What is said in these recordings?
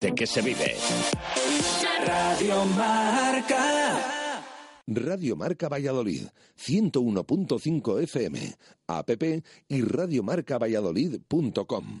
de que se vive. Radio Marca. Radio Marca Valladolid, 101.5 FM, app y radiomarcavalladolid.com.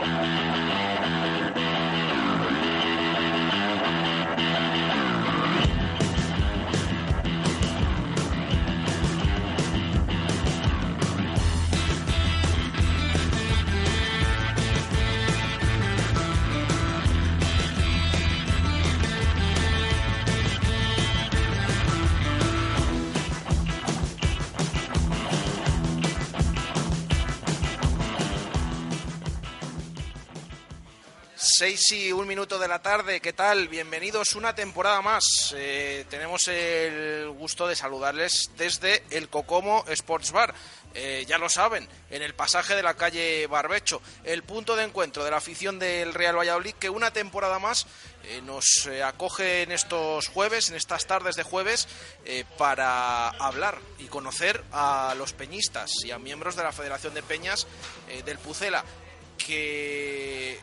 Música Seis y un minuto de la tarde, ¿qué tal? Bienvenidos una temporada más. Eh, tenemos el gusto de saludarles desde el Cocomo Sports Bar. Eh, ya lo saben, en el pasaje de la calle Barbecho, el punto de encuentro de la afición del Real Valladolid, que una temporada más eh, nos acoge en estos jueves, en estas tardes de jueves, para hablar y conocer a los peñistas y a miembros de la Federación de Peñas del Pucela, que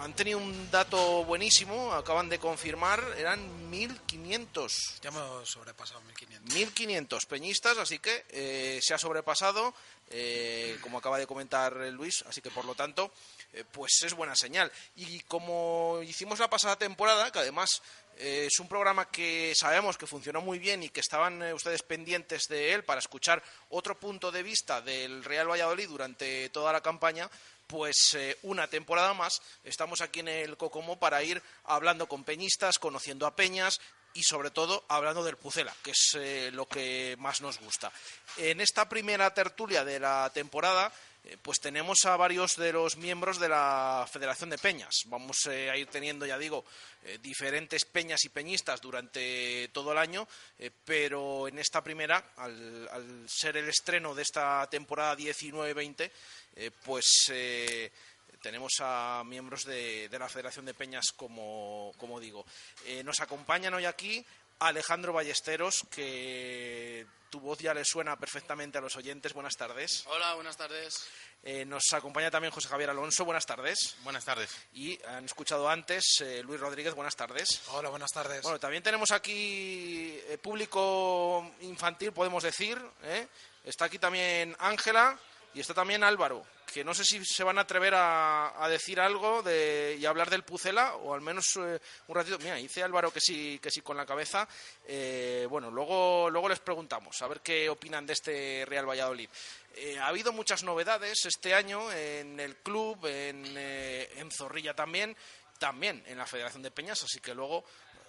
han tenido un dato buenísimo, acaban de confirmar, eran 1.500 Ya hemos sobrepasado 1500. 1.500 peñistas, así que eh, se ha sobrepasado, eh, como acaba de comentar Luis, así que por lo tanto, eh, pues es buena señal. Y como hicimos la pasada temporada, que además eh, es un programa que sabemos que funcionó muy bien y que estaban ustedes pendientes de él para escuchar otro punto de vista del Real Valladolid durante toda la campaña, pues eh, una temporada más estamos aquí en el Cocomo para ir hablando con peñistas, conociendo a peñas y sobre todo hablando del Pucela, que es eh, lo que más nos gusta. En esta primera tertulia de la temporada eh, pues tenemos a varios de los miembros de la Federación de Peñas. Vamos a ir teniendo, ya digo, diferentes peñas y peñistas durante todo el año, pero en esta primera, al, al ser el estreno de esta temporada 19-20, eh, pues eh, tenemos a miembros de, de la Federación de Peñas, como, como digo. Eh, nos acompañan hoy aquí Alejandro Ballesteros, que tu voz ya le suena perfectamente a los oyentes. Buenas tardes. Hola, buenas tardes. Eh, nos acompaña también José Javier Alonso. Buenas tardes. Buenas tardes. Y han escuchado antes eh, Luis Rodríguez. Buenas tardes. Hola, buenas tardes. Bueno, también tenemos aquí eh, público infantil, podemos decir. ¿eh? Está aquí también Ángela y está también Álvaro, que no sé si se van a atrever a, decir algo de, y a hablar del Pucela, o al menos eh, un ratito. Mira, dice Álvaro que sí, que sí con la cabeza. Eh, bueno, luego, luego les preguntamos a ver qué opinan de este Real Valladolid. Eh, ha habido muchas novedades este año en el club, en, eh, en Zorrilla también, también en la Federación de Peñas, así que luego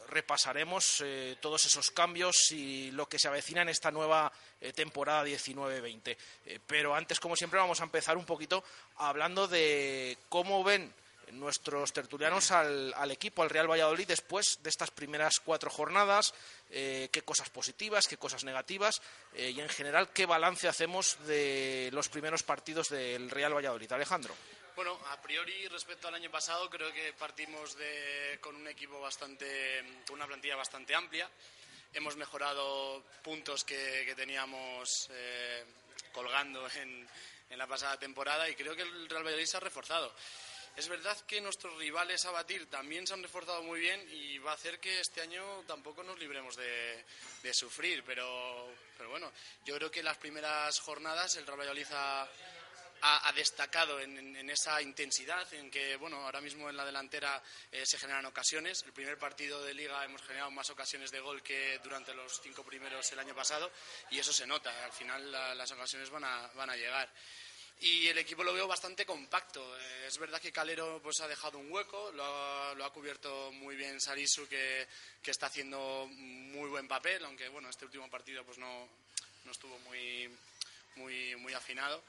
repasaremos eh, todos esos cambios y lo que se avecina en esta nueva eh, temporada 19-20. Eh, pero antes, como siempre, vamos a empezar un poquito hablando de cómo ven nuestros tertulianos al, equipo, al Real Valladolid, después de estas primeras cuatro jornadas, qué cosas positivas, qué cosas negativas y en general qué balance hacemos de los primeros partidos del Real Valladolid. Alejandro. Bueno, a priori respecto al año pasado creo que partimos de, con un equipo bastante, con una plantilla bastante amplia. Hemos mejorado puntos que, que teníamos eh, colgando en, en la pasada temporada y creo que el Real Valladolid se ha reforzado. Es verdad que nuestros rivales a batir también se han reforzado muy bien y va a hacer que este año tampoco nos libremos de, de sufrir, pero, pero bueno, yo creo que las primeras jornadas el Real Valladolid ha, ha, ha destacado en, en- en esa intensidad, en que bueno, ahora mismo en la delantera eh, se generan ocasiones. El primer partido de liga hemos generado más ocasiones de gol que durante los cinco primeros el año pasado y eso se nota. Al final la- las ocasiones van a, van a llegar. Y el equipo lo veo bastante compacto. Eh, es verdad que Calero pues, ha dejado un hueco, lo ha, lo ha cubierto muy bien Sarisu, que, que está haciendo muy buen papel, aunque bueno, este último partido pues, no, no estuvo muy, muy, muy afinado.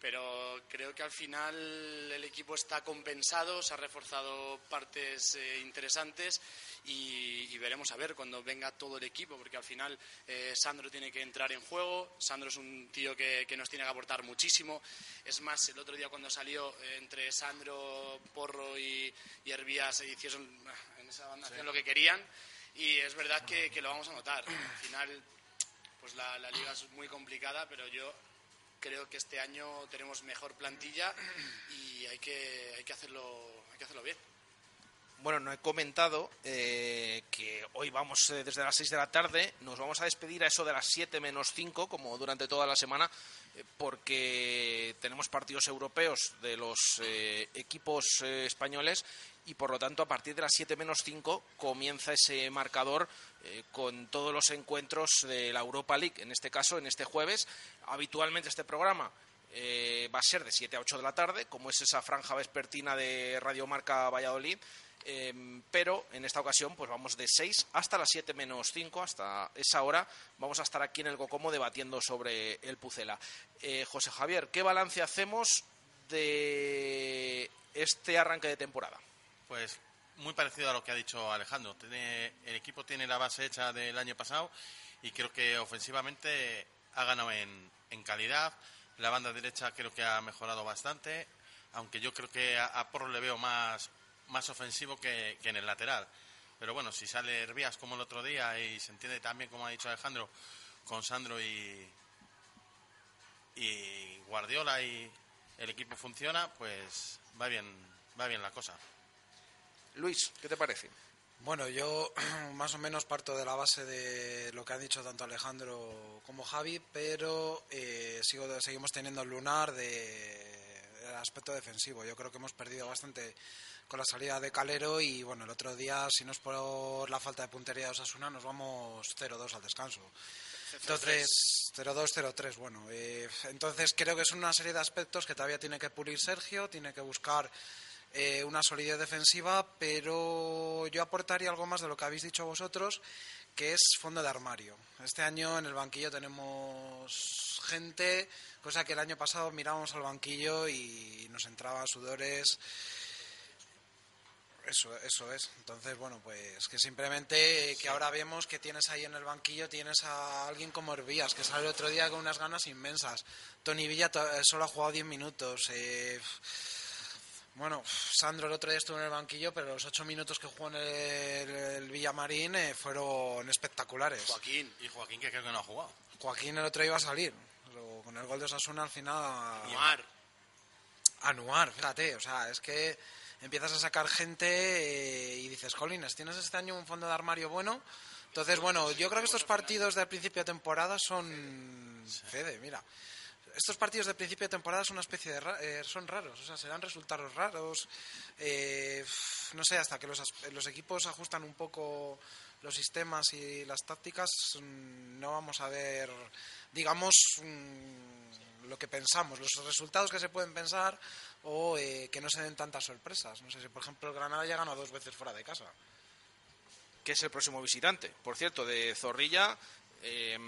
Pero creo que al final el equipo está compensado, se ha reforzado partes eh, interesantes y, y veremos a ver cuando venga todo el equipo, porque al final eh, Sandro tiene que entrar en juego, Sandro es un tío que, que nos tiene que aportar muchísimo, es más, el otro día cuando salió eh, entre Sandro, Porro y, y se hicieron en esa banda lo que querían. Y es verdad que, que lo vamos a notar. Al final, pues la, la liga es muy complicada, pero yo creo que este año tenemos mejor plantilla y hay que, hay que, hacerlo, hay que hacerlo bien. Bueno, no he comentado eh, que hoy vamos eh, desde las 6 de la tarde, nos vamos a despedir a eso de las 7 menos 5, como durante toda la semana, eh, porque tenemos partidos europeos de los equipos españoles y por lo tanto a partir de las 7 menos 5 comienza ese marcador eh, con todos los encuentros de la Europa League, en este caso, en este jueves. Habitualmente este programa eh, va a ser de 7 a 8 de la tarde, como es esa franja vespertina de Radio Marca Valladolid. Eh, pero en esta ocasión pues vamos de 6 hasta las 7 menos 5, hasta esa hora vamos a estar aquí en el Cocomo debatiendo sobre el Pucela. Eh, José Javier, ¿qué balance hacemos de este arranque de temporada? Pues muy parecido a lo que ha dicho Alejandro. Tiene- el equipo tiene la base hecha del año pasado y creo que ofensivamente ha ganado en, en calidad. La banda derecha creo que ha mejorado bastante, aunque yo creo que a, Porro le veo más, más ofensivo que, que en el lateral. Pero bueno, si sale Herbías como el otro día y se entiende también, como ha dicho Alejandro, con Sandro y, y Guardiola y el equipo funciona, pues va bien, va bien la cosa. Luis, ¿qué te parece? Bueno, yo más o menos parto de la base de lo que han dicho tanto Alejandro como Javi, pero eh, sigo, seguimos teniendo el lunar de, del aspecto defensivo. Yo creo que hemos perdido bastante con la salida de Calero y bueno, el otro día, si no es por la falta de puntería de Osasuna, nos vamos 0-2 al descanso. Entonces, 0-2, 0-3, bueno. eh, entonces creo que son una serie de aspectos que todavía tiene que pulir Sergio, tiene que buscar eh, una solidez defensiva, pero yo aportaría algo más de lo que habéis dicho vosotros, que es fondo de armario. Este año en el banquillo tenemos gente, cosa que el año pasado mirábamos al banquillo y nos entraban sudores. Eso, eso es. Entonces, bueno, pues que simplemente que ahora vemos que tienes ahí en el banquillo, tienes a alguien como Herbías, que sale el otro día con unas ganas inmensas. Tony Villa eh, solo ha jugado 10 minutos. eh, bueno, Sandro el otro día estuvo en el banquillo, pero los 8 minutos que jugó en el, el Villamarín eh, fueron espectaculares. Joaquín, Y Joaquín, que creo que no ha jugado. Joaquín el otro día iba a salir. pero con el gol de Osasuna al final... Omar, anuar, fíjate, o sea, es que empiezas a sacar gente eh, y dices, Colines, tienes este año un fondo de armario bueno. Entonces, bueno, yo creo que estos partidos del principio de temporada son... Fede, mira. Estos partidos de principio de temporada son una especie de... ra- eh, son raros, o sea, serán resultados raros. eh, no sé, hasta que los, los equipos ajustan un poco los sistemas y las tácticas, mm, no vamos a ver, digamos, mm, lo que pensamos, los resultados que se pueden pensar o eh, que no se den tantas sorpresas. No sé si, por ejemplo, el Granada ya ganó dos veces fuera de casa. que es el próximo visitante. Por cierto, de Zorrilla, eh,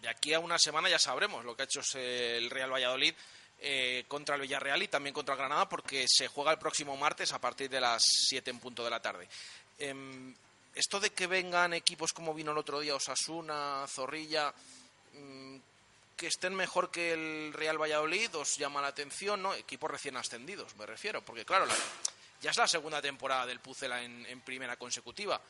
de aquí a una semana ya sabremos lo que ha hecho el Real Valladolid eh, contra el Villarreal y también contra el Granada, porque se juega el próximo martes a partir de las 7 en punto de la tarde. Em, esto de que vengan equipos como vino el otro día, Osasuna, Zorrilla, mm, que estén mejor que el Real Valladolid, os llama la atención, ¿no? Equipos recién ascendidos, me refiero, porque claro, la- ya es la segunda temporada del Pucela en primera consecutiva.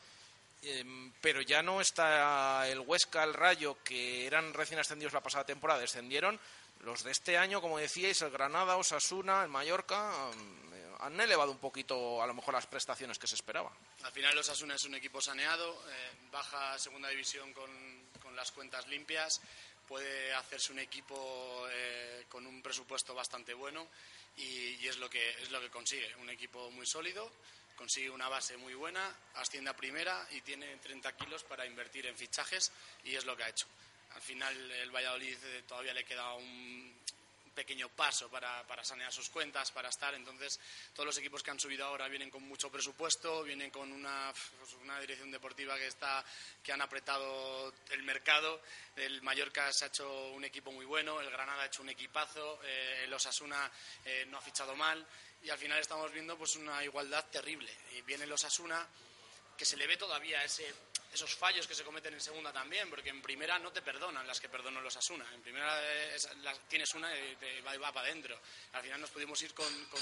Em, pero ya no está el Huesca, el Rayo, que eran recién ascendidos la pasada temporada, descendieron. Los de este año, como decíais, el Granada, Osasuna, el Mallorca, em, han elevado un poquito a lo mejor las prestaciones que se esperaba. al final los Asuna es un equipo saneado, eh, baja a segunda división con, con las cuentas limpias, puede hacerse un equipo eh, con un presupuesto bastante bueno y, y es, lo que, es lo que consigue. Un equipo muy sólido, consigue una base muy buena, asciende a primera y tiene 30 kilos para invertir en fichajes y es lo que ha hecho. Al final el Valladolid eh, todavía le queda un pequeño paso para, para, sanear sus cuentas, para estar. Entonces, todos los equipos que han subido ahora vienen con mucho presupuesto, vienen con una, pues, una dirección deportiva que, está, que han apretado el mercado. El Mallorca se ha hecho un equipo muy bueno, el Granada ha hecho un equipazo, eh, el Osasuna eh, no ha fichado mal y al final estamos viendo pues una igualdad terrible. Y viene el Osasuna que se le ve todavía ese esos fallos que se cometen en segunda también, porque en primera no te perdonan las que perdonó los Asuna. En primera tienes una y te va, va para adentro. Al final nos pudimos ir con, con,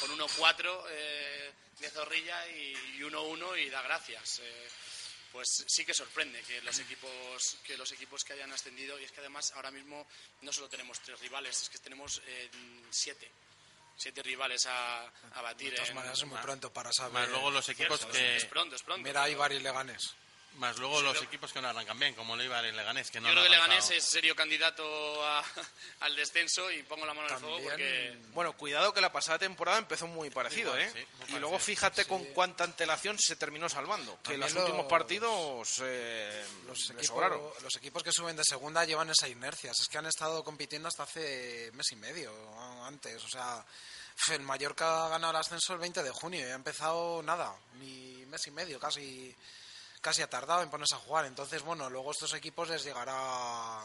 con 1-4 eh, de zorrilla y, 1-1 y da gracias. Eh, pues sí que sorprende que los equipos que los equipos que hayan ascendido y es que además ahora mismo no solo tenemos tres rivales es que tenemos eh, siete siete rivales a, a batir de todas maneras es muy pronto para saber más luego los equipos que es pronto es pronto mira hay varios Leganés más luego los equipos que no arrancan bien, como Leibar y Leganés. Que no Yo creo que Leganés es serio candidato al descenso y pongo la mano en el fuego porque... Bueno, cuidado que la pasada temporada empezó muy parecido, ¿eh? y luego fíjate con cuánta antelación se terminó salvando. Que en los últimos partidos eh, los, equipos, los equipos que suben de segunda llevan esa inercia. Es que han estado compitiendo hasta hace mes y medio antes. O sea, el Mallorca ha ganado el ascenso el 20 de junio y ha empezado nada, ni mes y medio, casi casi ha tardado en ponerse a jugar. Entonces, bueno, luego estos equipos les llegará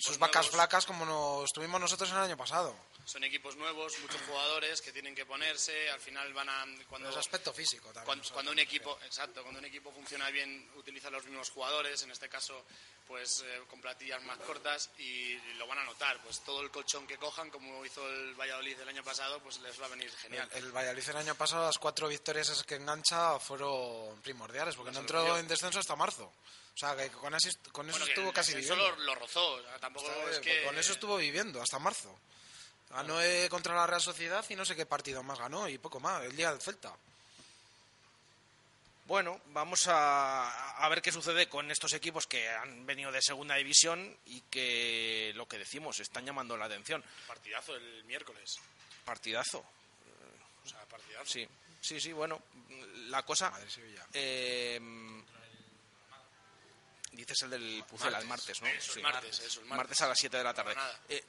sus vacas flacas como nos tuvimos nosotros el año pasado. Son equipos nuevos, muchos jugadores que tienen que ponerse, al final van a... Cuando, el aspecto físico también. Cuando, un equipo, exacto, cuando un equipo funciona bien, utiliza los mismos jugadores, en este caso, pues eh, con platillas más cortas y, lo van a notar. Pues todo el colchón que cojan, como hizo el Valladolid el año pasado, pues les va a venir genial. El, Valladolid el año pasado, las cuatro victorias que engancha fueron primordiales, porque no entró en descenso hasta marzo. O sea, que con, eso, con eso estuvo casi viviendo. Lo, lo rozó, tampoco es que... Con eso estuvo viviendo hasta marzo. Ganó contra la Real Sociedad y no sé qué partido más ganó y poco más, el día del Celta. Bueno, vamos a, a, ver qué sucede con estos equipos que han venido de segunda división y que lo que decimos están llamando la atención. Partidazo el miércoles. Partidazo. O sea, partidazo. Sí, sí, sí, bueno, la cosa. Eh, dices el del Pucela, el martes, ¿no? Eso, sí. martes, eso, martes. martes, a las 7 de la tarde. Eh,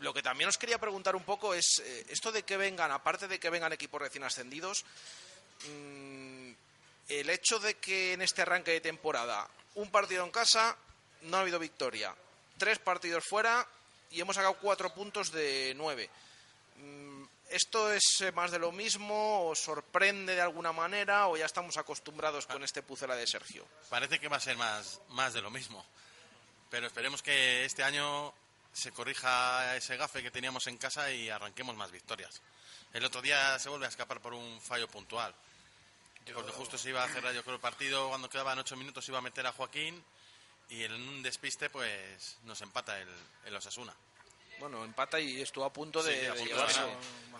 lo que también os quería preguntar un poco es eh, esto de que vengan, aparte de que vengan equipos recién ascendidos, mmm, el hecho de que en este arranque de temporada un partido en casa no ha habido victoria, tres partidos fuera y hemos sacado cuatro puntos de nueve. Mm, ¿Esto es eh, más de lo mismo? ¿Os sorprende de alguna manera? ¿O ya estamos acostumbrados con este Pucela de Sergio? Parece que va a ser más, más de lo mismo. Pero esperemos que este año se corrija ese gafe que teníamos en casa y arranquemos más victorias. El otro día se vuelve a escapar por un fallo puntual. Porque justo se iba a cerrar, yo creo, el partido cuando quedaban ocho minutos iba a meter a Joaquín y en un despiste pues nos empata el, el Osasuna. Bueno, empata y estuvo a punto de, sí, de llevarse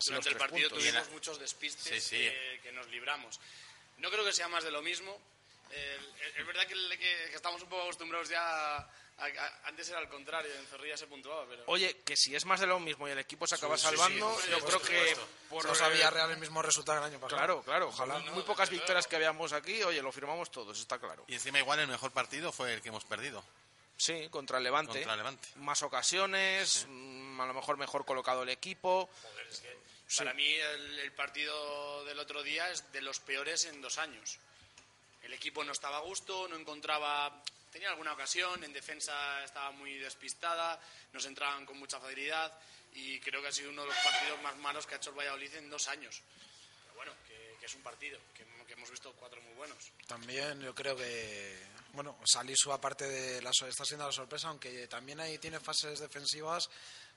Durante el partido puntos. tuvimos muchos despistes sí, sí. Que, que, nos libramos. No creo que sea más de lo mismo. Eh, es verdad que, que, que, estamos un poco acostumbrados ya antes era al contrario, en Zorrilla se puntuaba, pero... Oye, que si es más de lo mismo y el equipo se acaba sí, salvando, sí, sí, yo creo que... Por no sabía real el mismo resultado el año pasado. Claro, claro. Ojalá. No, muy pocas victorias que habíamos aquí, oye, lo firmamos todos, está claro. Y encima igual el mejor partido fue el que hemos perdido. Sí, contra el Levante. Contra el Levante. Más ocasiones, a lo mejor mejor colocado el equipo. Joder, es que para mí el, el partido del otro día es de los peores en dos años. El equipo no estaba a gusto, no encontraba tenía alguna ocasión, en defensa estaba muy despistada, nos entraban con mucha facilidad y creo que ha sido uno de los partidos más malos que ha hecho el Valladolid en dos años. Pero bueno, que, que es un partido, que, que, hemos visto cuatro muy buenos. También yo creo que, bueno, Salisu aparte de la está siendo la sorpresa, aunque también ahí tiene fases defensivas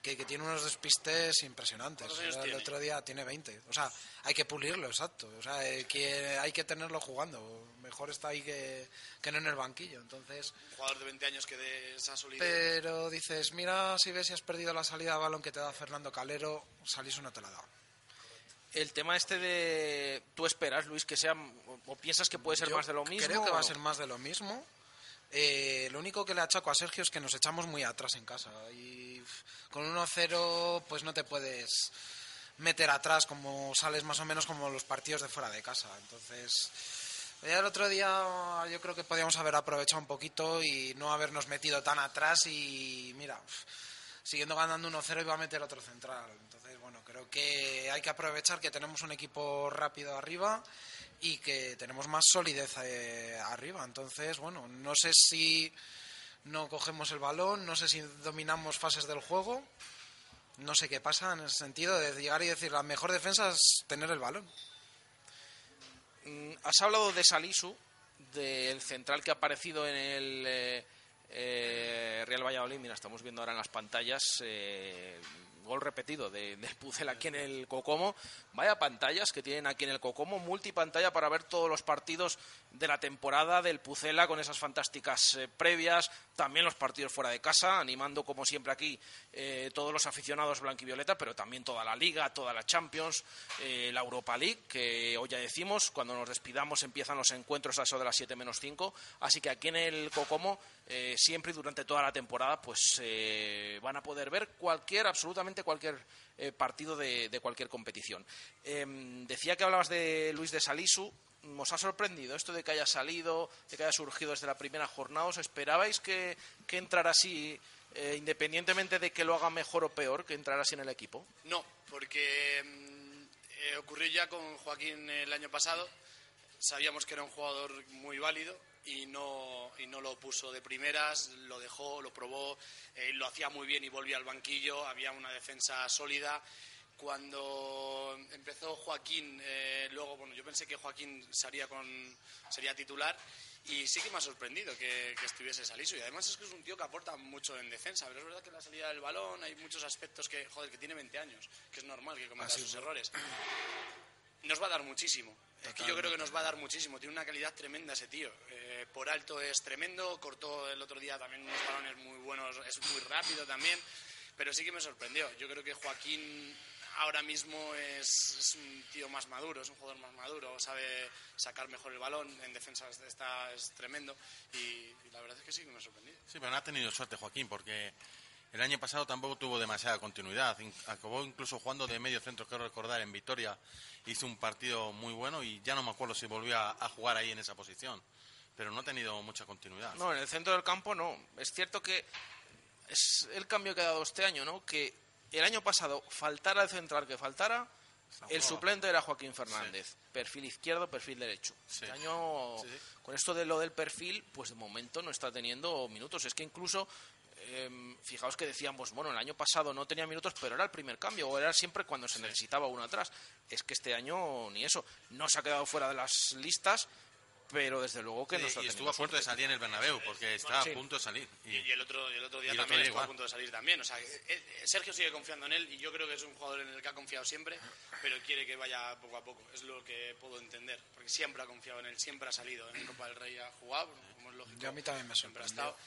que, que, tiene unos despistes impresionantes. el tiene? otro día tiene 20. O sea, hay que pulirlo, exacto. O sea, hay que, hay que tenerlo jugando. Mejor está ahí que, que, no en el banquillo. Entonces, Un jugador de 20 años que de esa solidez. Pero dices, mira, si ves si has perdido la salida de balón que te da Fernando Calero, salís una te la da. El tema este de. ¿Tú esperas, Luis, que sea. o piensas que puede ser Yo más de lo mismo? Creo que va a ser más de lo mismo. Eh, lo único que le achaco a Sergio es que nos echamos muy atrás en casa y con 1-0 pues no te puedes meter atrás como sales más o menos como los partidos de fuera de casa. Entonces, ya el otro día yo creo que podíamos haber aprovechado un poquito y no habernos metido tan atrás y mira, siguiendo ganando 1-0 iba a meter otro central. Entonces, bueno, creo que hay que aprovechar que tenemos un equipo rápido arriba y que tenemos más solidez eh, arriba. Entonces, bueno, no sé si no cogemos el balón, no sé si dominamos fases del juego, no sé qué pasa en ese sentido de llegar y decir la mejor defensa es tener el balón. Mm, Has hablado de Salisu, del central que ha aparecido en el eh, eh, Real Valladolid. Mira, estamos viendo ahora en las pantallas gol repetido de, de Pucel aquí en el Cocomo. Vaya pantallas que tienen aquí en el Cocomo, multipantalla para ver todos los partidos de la temporada del Pucela con esas fantásticas eh, previas, también los partidos fuera de casa, animando como siempre aquí eh, todos los aficionados blanquivioleta, pero también toda la Liga, toda la Champions, eh, la Europa League, que hoy ya decimos, cuando nos despidamos empiezan los encuentros a eso de las 7 menos 5, así que aquí en el Cocomo eh, siempre y durante toda la temporada pues eh, van a poder ver cualquier, absolutamente cualquier eh, partido de, cualquier competición. Em, decía que hablabas de Luis de Salisu, ¿Os ha sorprendido esto de que haya salido, de que haya surgido desde la primera jornada? ¿Os esperabais que, que entrara así, independientemente de que lo haga mejor o peor, que entrara así en el equipo? No, porque eh, ocurrió ya con Joaquín el año pasado. Sabíamos que era un jugador muy válido y no, y no lo puso de primeras, lo dejó, lo probó, eh, lo hacía muy bien y volvía al banquillo, había una defensa sólida. Cuando empezó Joaquín, eh, luego, bueno, yo pensé que Joaquín sería, con, sería titular y sí que me ha sorprendido que, que estuviese Salisu. Y además es que es un tío que aporta mucho en defensa, pero es verdad que en la salida del balón hay muchos aspectos que, joder, que tiene 20 años, que es normal que cometa sus errores. Nos va a dar muchísimo. Es que yo creo que nos va a dar muchísimo. Tiene una calidad tremenda ese tío. Eh, por alto es tremendo. Cortó el otro día también unos balones muy buenos. Es muy rápido también. Pero sí que me sorprendió. Yo creo que Joaquín ahora mismo es, es un tío más maduro, es un jugador más maduro. Sabe sacar mejor el balón. En defensa está, es tremendo. Y, y la verdad es que sí que me ha sorprendido. Sí, pero no ha tenido suerte Joaquín, porque el año pasado tampoco tuvo demasiada continuidad. In- Acabó incluso jugando de medio centro, quiero recordar, en Vitoria. Hizo un partido muy bueno y ya no me acuerdo si volvió a, a jugar ahí en esa posición. Pero no ha tenido mucha continuidad. No, en el centro del campo no. Es cierto que es el cambio que ha dado este año, ¿no? Que el año pasado faltara el central que faltara, el suplente era Joaquín Fernández. Perfil izquierdo, perfil derecho. Sí. Este año, sí. con esto de lo del perfil, pues de momento no está teniendo minutos. Es que incluso, em, fijaos que decíamos, bueno, el año pasado no tenía minutos, pero era el primer cambio, o era siempre cuando se necesitaba uno atrás. Es que este año ni eso. No se ha quedado fuera de las listas, pero desde luego que Sí, no está y estuvo a punto de salir en el Bernabéu, porque estaba Sí. a punto de salir. Y- Y el otro, y el otro día Y el otro también estuvo a punto de salir también. O sea, eh, eh, Sergio sigue confiando en él y yo creo que es un jugador en el que ha confiado siempre, pero quiere que vaya poco a poco. Es lo que puedo entender. Porque siempre ha confiado en él, siempre ha salido. En Copa del Rey ha jugado, como es lógico. Yo a mí también me siempre ha sorprendió.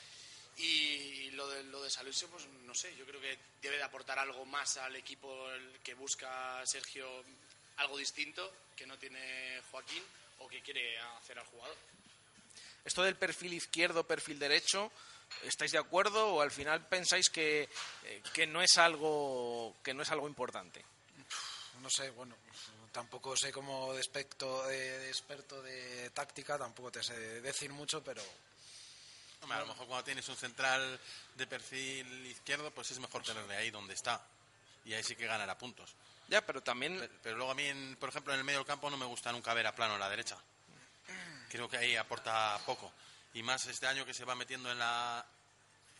Y lo de, lo de Salusio, pues no sé, yo creo que debe de aportar algo más al equipo que busca Sergio, algo distinto que no tiene Joaquín o que quiere hacer al jugador. Esto del perfil izquierdo, perfil derecho, ¿estáis de acuerdo o al final pensáis que, eh, que no es algo que no es algo importante? No sé, bueno, tampoco sé como de, aspecto, de, de experto de táctica, tampoco te sé decir mucho, pero Hombre, a lo mejor cuando tienes un central de perfil izquierdo, pues es mejor tenerle ahí donde está. Y ahí sí que ganará puntos. Ya, pero también Pero, pero luego a mí, en- por ejemplo, en el medio del campo no me gusta nunca ver a plano a la derecha. Creo que ahí aporta poco. Y más este año que se va metiendo en la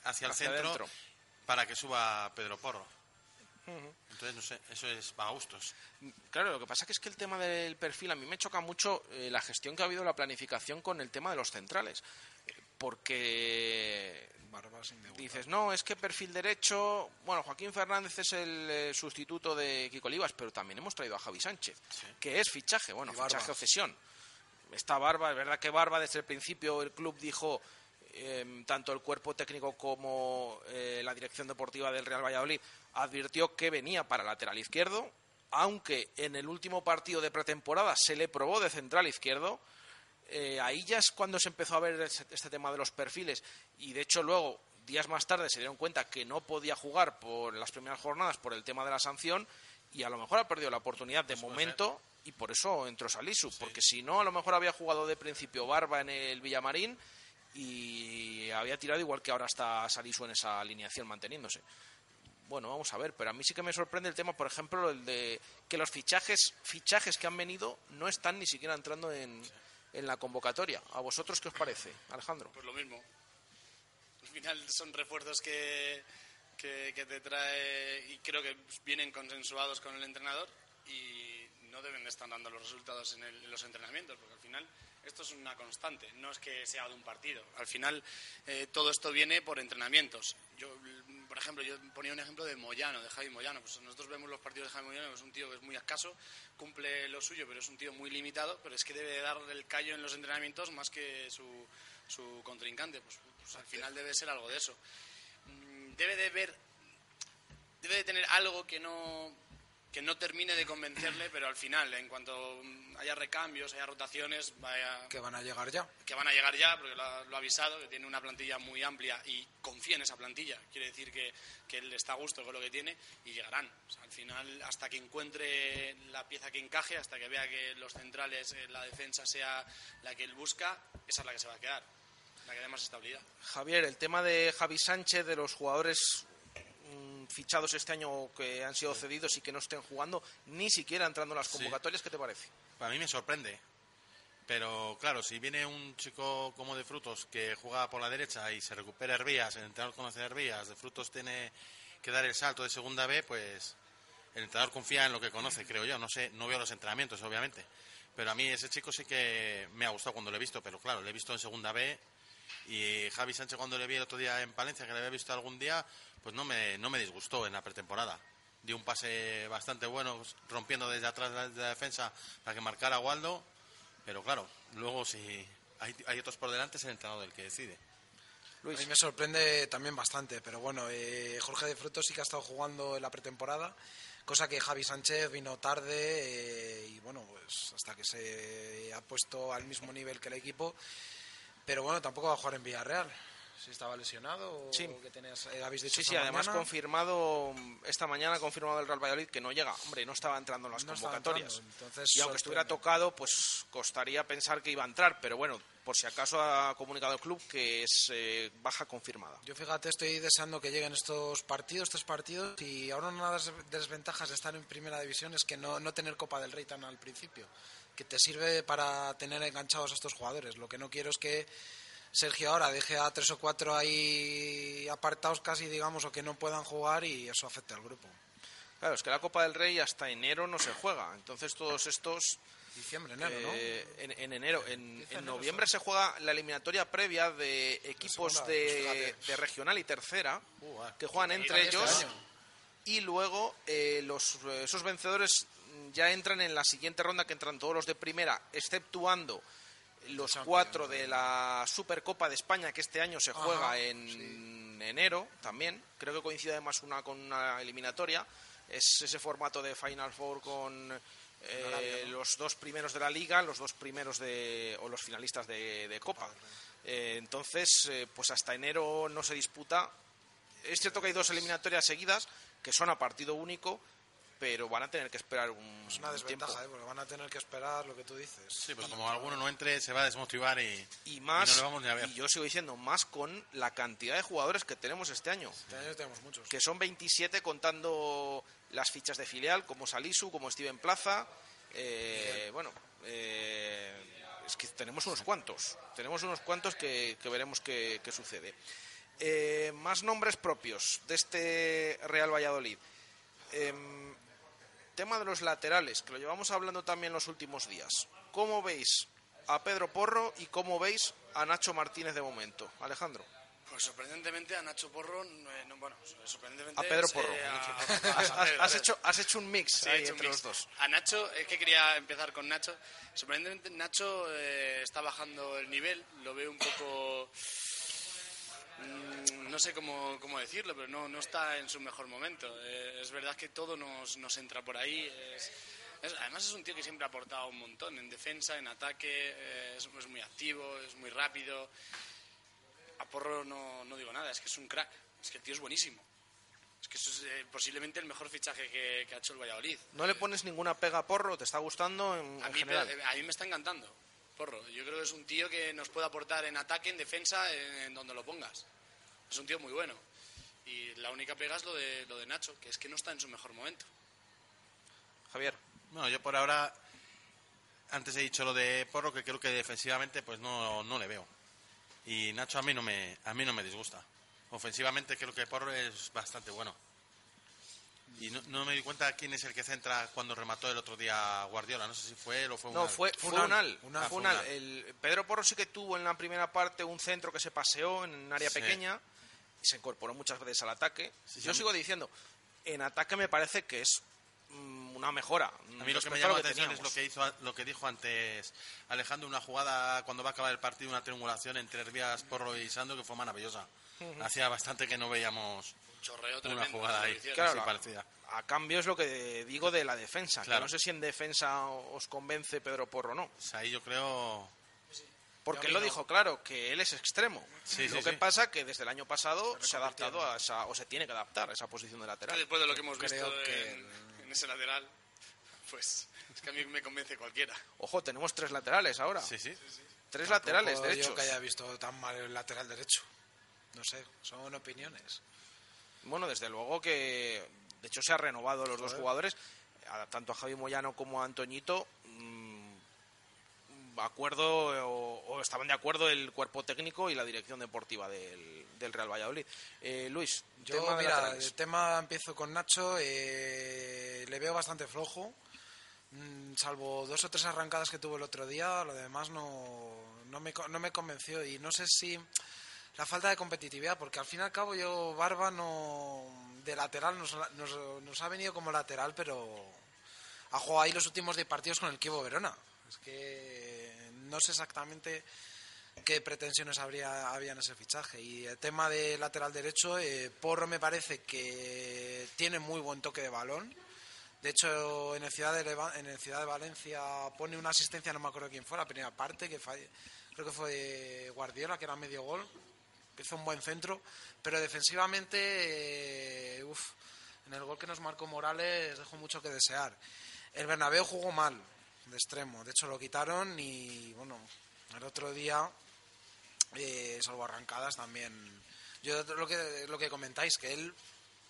hacia el centro para que suba Pedro Porro. Entonces, no sé, eso es para gustos. Claro, lo que pasa que es que el tema del perfil a mí me choca mucho eh, la gestión que ha habido la planificación con el tema de los centrales. Porque dices, no, es que perfil derecho, bueno, Joaquín Fernández es el eh, sustituto de Kiko Olivas, pero también hemos traído a Javi Sánchez, que es fichaje, bueno, Y Barba. fichaje o cesión. Está Barba, es verdad que Barba desde el principio el club dijo, eh, tanto el cuerpo técnico como eh, la dirección deportiva del Real Valladolid advirtió que venía para lateral izquierdo, aunque en el último partido de pretemporada se le probó de central izquierdo, eh, ahí ya es cuando se empezó a ver este, tema de los perfiles. Y de hecho luego días más tarde se dieron cuenta que no podía jugar por las primeras jornadas por el tema de la sanción y a lo mejor ha perdido la oportunidad de momento y por eso entró Salisu porque si no a lo mejor había jugado de principio Barba en el Villamarín y había tirado igual que ahora está Salisu en esa alineación manteniéndose. Bueno, vamos a ver, pero a mí sí que me sorprende el tema, por ejemplo, el de que los fichajes, fichajes que han venido no están ni siquiera entrando en, en la convocatoria. ¿A vosotros qué os parece, Alejandro? Pues lo mismo. Al final son refuerzos que, que, te trae y creo que vienen consensuados con el entrenador y no deben de estar dando los resultados en, el- en los entrenamientos, porque al final esto es una constante, no es que sea de un partido. Al final eh, todo esto viene por entrenamientos. Yo, por ejemplo, yo ponía un ejemplo de Moyano, de Javi Moyano. Pues nosotros vemos los partidos de Javi Moyano, es un tío que es muy escaso, cumple lo suyo, pero es un tío muy limitado, pero es que debe de dar el callo en los entrenamientos más que su, su contrincante. Pues, pues al final debe ser algo de eso. Mm, Debe de ver debe de tener algo que no que no termine de convencerle, pero al final, en cuanto haya recambios, haya rotaciones, vaya, Que van a llegar ya. que van a llegar ya, porque lo ha, lo ha avisado, que tiene una plantilla muy amplia y confía en esa plantilla. Quiere decir que, que él está a gusto con lo que tiene y llegarán. O sea, al final, hasta que encuentre la pieza que encaje, hasta que vea que los centrales, eh, la defensa sea la que él busca, esa es la que se va a quedar, la que dé más estabilidad. Javier, el tema de Javi Sánchez, de los jugadores fichados este año que han sido cedidos y que no estén jugando, ni siquiera entrando en las Sí. convocatorias, ¿qué te parece? A mí me sorprende. Pero claro, si viene un chico como de Frutos que juega por la derecha y se recupera Herbías, el entrenador conoce a Herbías, de Frutos tiene que dar el salto de segunda B, pues el entrenador confía en lo que conoce, creo yo. No sé, no veo los entrenamientos, obviamente. Pero a mí ese chico sí que me ha gustado cuando lo he visto, pero claro, lo he visto en segunda B y Javi Sánchez cuando le vi el otro día en Palencia, que le había visto algún día, pues no me, no me disgustó en la pretemporada. Dio un pase bastante bueno, rompiendo desde atrás de la, de la defensa para que marcara Waldo, pero claro, luego si hay, hay otros por delante es el entrenador el que decide. A mí me sorprende también bastante, pero bueno, eh, Jorge de Frutos sí que ha estado jugando en la pretemporada, cosa que Javi Sánchez vino tarde eh, y bueno, pues hasta que se ha puesto al mismo nivel que el equipo, pero bueno, tampoco va a jugar en Villarreal. Si estaba lesionado o Sí. que tenías, eh, habéis dicho Sí, sí, además mañana. confirmado, esta mañana ha confirmado el Real Valladolid que no llega. Hombre, no estaba entrando en las No convocatorias. entrando, entonces y aunque estuviera tocado, pues costaría pensar que iba a entrar. Pero bueno, por si acaso ha comunicado el club que es eh, baja confirmada. Yo fíjate, estoy deseando que lleguen estos partidos, tres partidos, y ahora una de las desventajas de estar en primera división es que no, no tener Copa del Rey tan al principio, que te sirve para tener enganchados a estos jugadores. Lo que no quiero es que Sergio ahora deje a tres o cuatro ahí apartados casi, digamos, o que no puedan jugar y eso afecte al grupo. Claro, es que la Copa del Rey hasta enero no se juega. Entonces todos estos... Diciembre, enero, eh, en, en enero, en, en noviembre se juega la eliminatoria previa de equipos de, regional y tercera Uh, ah. que juegan entre este ellos año. y luego eh, los, esos vencedores ya entran en la siguiente ronda que entran todos los de primera, exceptuando los Champions, cuatro de la Supercopa de España que este año se Ajá, juega en enero también. Creo que coincide además una con una eliminatoria. Es ese formato de Final Four con eh, Arabia, ¿no? los dos primeros de la liga, los dos primeros de o los finalistas de, de Copa. Eh, entonces, eh, pues hasta enero no se disputa. Es cierto que hay dos eliminatorias seguidas que son a partido único, pero van a tener que esperar un, Es una un desventaja, tiempo. ¿eh? porque van a tener que esperar lo que tú dices. Sí, pues como alguno no entre, se va a desmotivar y, Y más, y no le vamos ni a ver. y yo sigo diciendo, más con la cantidad de jugadores que tenemos este año. Este año tenemos muchos. que son 27 contando las fichas de filial, como Salisu, como Steven Plaza. eh, bueno, eh, es que tenemos unos cuantos. Tenemos unos cuantos que, que veremos qué, qué sucede. Eh, más nombres propios de este Real Valladolid. Em, tema de los laterales, que lo llevamos hablando también los últimos días. ¿Cómo veis a Pedro Porro y cómo veis a Nacho Martínez de momento? Alejandro. Pues sorprendentemente a Nacho Porro, eh, no, bueno, sorprendentemente A Pedro eh, Porro. a- Has, hecho, has hecho un mix Sí, ahí he hecho un entre mix. los dos. A Nacho, es que quería empezar con Nacho. Sorprendentemente, Nacho eh, está bajando el nivel. Lo veo un poco. Mm, No sé cómo, cómo decirlo, pero no, no está en su mejor momento. Eh, es verdad que todo nos, nos entra por ahí. Es- es- además, es un tío que siempre ha aportado un montón en defensa, en ataque. eh, es, es muy activo, es muy rápido. A Porro no, no digo nada, es que es un crack. Es que el tío es buenísimo. Es que eso es eh, posiblemente el mejor fichaje que, que ha hecho el Valladolid. ¿No le pones ninguna pega a Porro? ¿Te está gustando en, A en mí, general? a mí me está encantando, Porro. Yo creo que es un tío que nos puede aportar en ataque, en defensa, en, en donde lo pongas. Es un tío muy bueno. Y la única pega es lo de, lo de Nacho, que es que no está en su mejor momento. Javier. Bueno, yo por ahora, antes he dicho lo de Porro, que creo que defensivamente pues no, no le veo. Y Nacho a mí no me, a mí no me disgusta. Ofensivamente creo que Porro es bastante bueno. Y no, no me di cuenta quién es el que centra cuando remató el otro día Guardiola. No sé si fue él o fue un No, fue, fue Unal. Unal. Fue Unal. El, Pedro Porro sí que tuvo en la primera parte un centro que se paseó en un área Sí. pequeña y se incorporó muchas veces al ataque. Sí, Yo sí. sigo diciendo, en ataque me parece que es mm, una mejora. A mí lo que me llama la atención es lo que hizo, lo que dijo antes Alejandro, una jugada cuando va a acabar el partido, una triangulación entre Herbías, Porro y Sando que fue maravillosa. Hacía bastante que no veíamos Chorreo una jugada ahí. Claro, así parecida. A cambio es lo que digo de la defensa. que no sé si en defensa os convence Pedro Porro o no. O sea, ahí yo creo... Porque él lo dijo claro, que él es extremo. Sí, lo sí, que sí. pasa que desde el año pasado se ha adaptado a esa, o se tiene que adaptar a esa posición de lateral. después de lo que hemos visto que en, en ese lateral, pues es que a mí me convence cualquiera. Ojo, tenemos tres laterales ahora. Sí, sí. Tres laterales derechos. Yo que haya visto tan mal el lateral derecho. No sé, son opiniones. Bueno, desde luego que de hecho se ha renovado los dos jugadores, tanto a Javi Moyano como a Antoñito. mm, acuerdo o, o estaban de acuerdo el cuerpo técnico y la dirección deportiva del, del Real Valladolid. Eh, Luis, Yo, tema mira, el tema empiezo con Nacho. eh, le veo bastante flojo. Mm, salvo dos o tres arrancadas que tuvo el otro día, lo demás no, no, me, no me convenció. Y no sé si la falta de competitividad, porque al fin y al cabo yo, Barba, no de lateral nos, ha venido como lateral, pero ha jugado ahí los últimos 10 partidos con el Kibo Verona. Es que no sé exactamente qué pretensiones habría había en ese fichaje. Y el tema de lateral derecho, eh, Porro me parece que tiene muy buen toque de balón. De hecho, en el, Ciudad de en el Ciudad de Valencia pone una asistencia, no me acuerdo quién fue, la primera parte, que fue- creo que fue Guardiola, que era medio gol, que hizo un buen centro, pero defensivamente, eh, uf, en el gol que nos marcó Morales dejó mucho que desear. El Bernabéu jugó mal, de extremo, de hecho lo quitaron y, bueno, el otro día, eh, salvo arrancadas también. Yo lo que, lo que comentáis, que él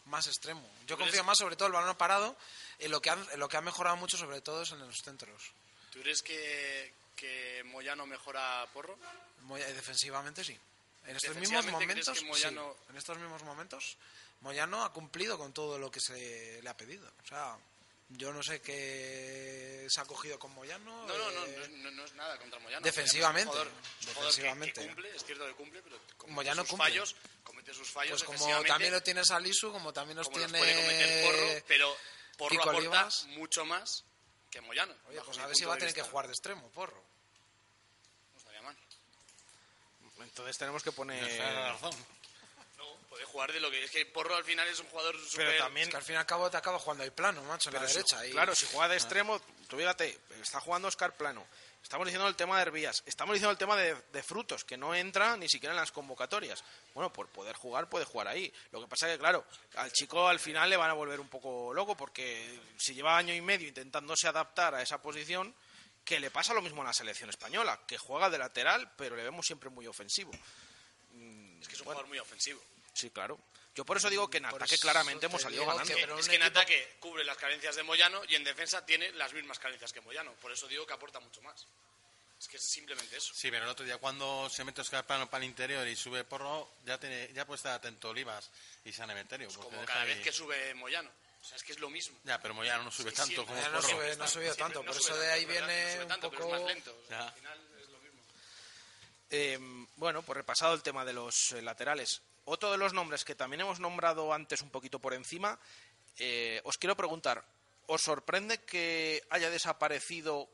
más extremo. Yo ¿Tú crees- confío más sobre todo el balón parado, en lo que ha, en lo que ha mejorado mucho sobre todo es en los centros. ¿Tú crees que, que Moyano mejora a Porro? Muy- eh, defensivamente sí. En estos mismos Defensivamente, ¿crees momentos, que Moyano- sí. en estos mismos momentos, Moyano ha cumplido con todo lo que se le ha pedido. O sea, yo no sé qué se ha cogido con Moyano. No, no, no, eh, no, es- no- es nada contra Moyano. Defensivamente, jugador, es un jugador que- defensivamente. Que, cumple, es cierto que cumple, pero comete Moyano sus cumple. fallos, comete sus fallos pues como también lo tienes a Lisu, como también los como los tiene puede cometer Porro, pero Porro Kiko aporta Olivas. mucho más que Moyano. Oye, pues a ver si va a tener que jugar de extremo, porro. No estaría mal. Entonces tenemos que poner... La razón. No, puede jugar de lo que... Es que Porro al final es un jugador súper... Pero también... Es que al fin y al cabo te acaba jugando ahí plano, macho, en la si- derecha. y- Claro, si juega de extremo, tú fíjate, está jugando Oscar Plano. Estamos diciendo el tema de Herbías. Estamos diciendo el tema de, de frutos, que no entra ni siquiera en las convocatorias. Bueno, por poder jugar, puede jugar ahí. Lo que pasa que, claro, al chico al final le van a volver un poco loco, porque si lleva año y medio intentándose adaptar a esa posición, que le pasa lo mismo a la selección española, que juega de lateral, pero le vemos siempre muy ofensivo. Es que es un Bueno. jugador muy ofensivo. Sí, claro. Yo por eso digo que en Por ataque claramente te hemos salido ganando. que- pero es que en equipo- ataque cubre las carencias de Moyano y en defensa tiene las mismas carencias que Moyano. Por eso digo que aporta mucho más. Es que es simplemente eso. Sí, pero el otro día cuando se mete Oscar Plano para el interior y sube Porro, ya tiene, ya puede estar atento Olivas y San Emeterio. porque Como cada ahí- vez que sube Moyano. O sea, es que es lo mismo. Ya, pero Moyano no sube Sí, tanto siempre. como Ya no sube, no ha subido Siempre tanto, no por eso de tanto, ahí es verdad, viene no sube un tanto, pero es poco... más lento. O sea. Al final es lo mismo. Eh, bueno, pues repasado el tema de los eh, laterales. Otro de los nombres que también hemos nombrado antes un poquito por encima, eh, os quiero preguntar, ¿os sorprende que haya desaparecido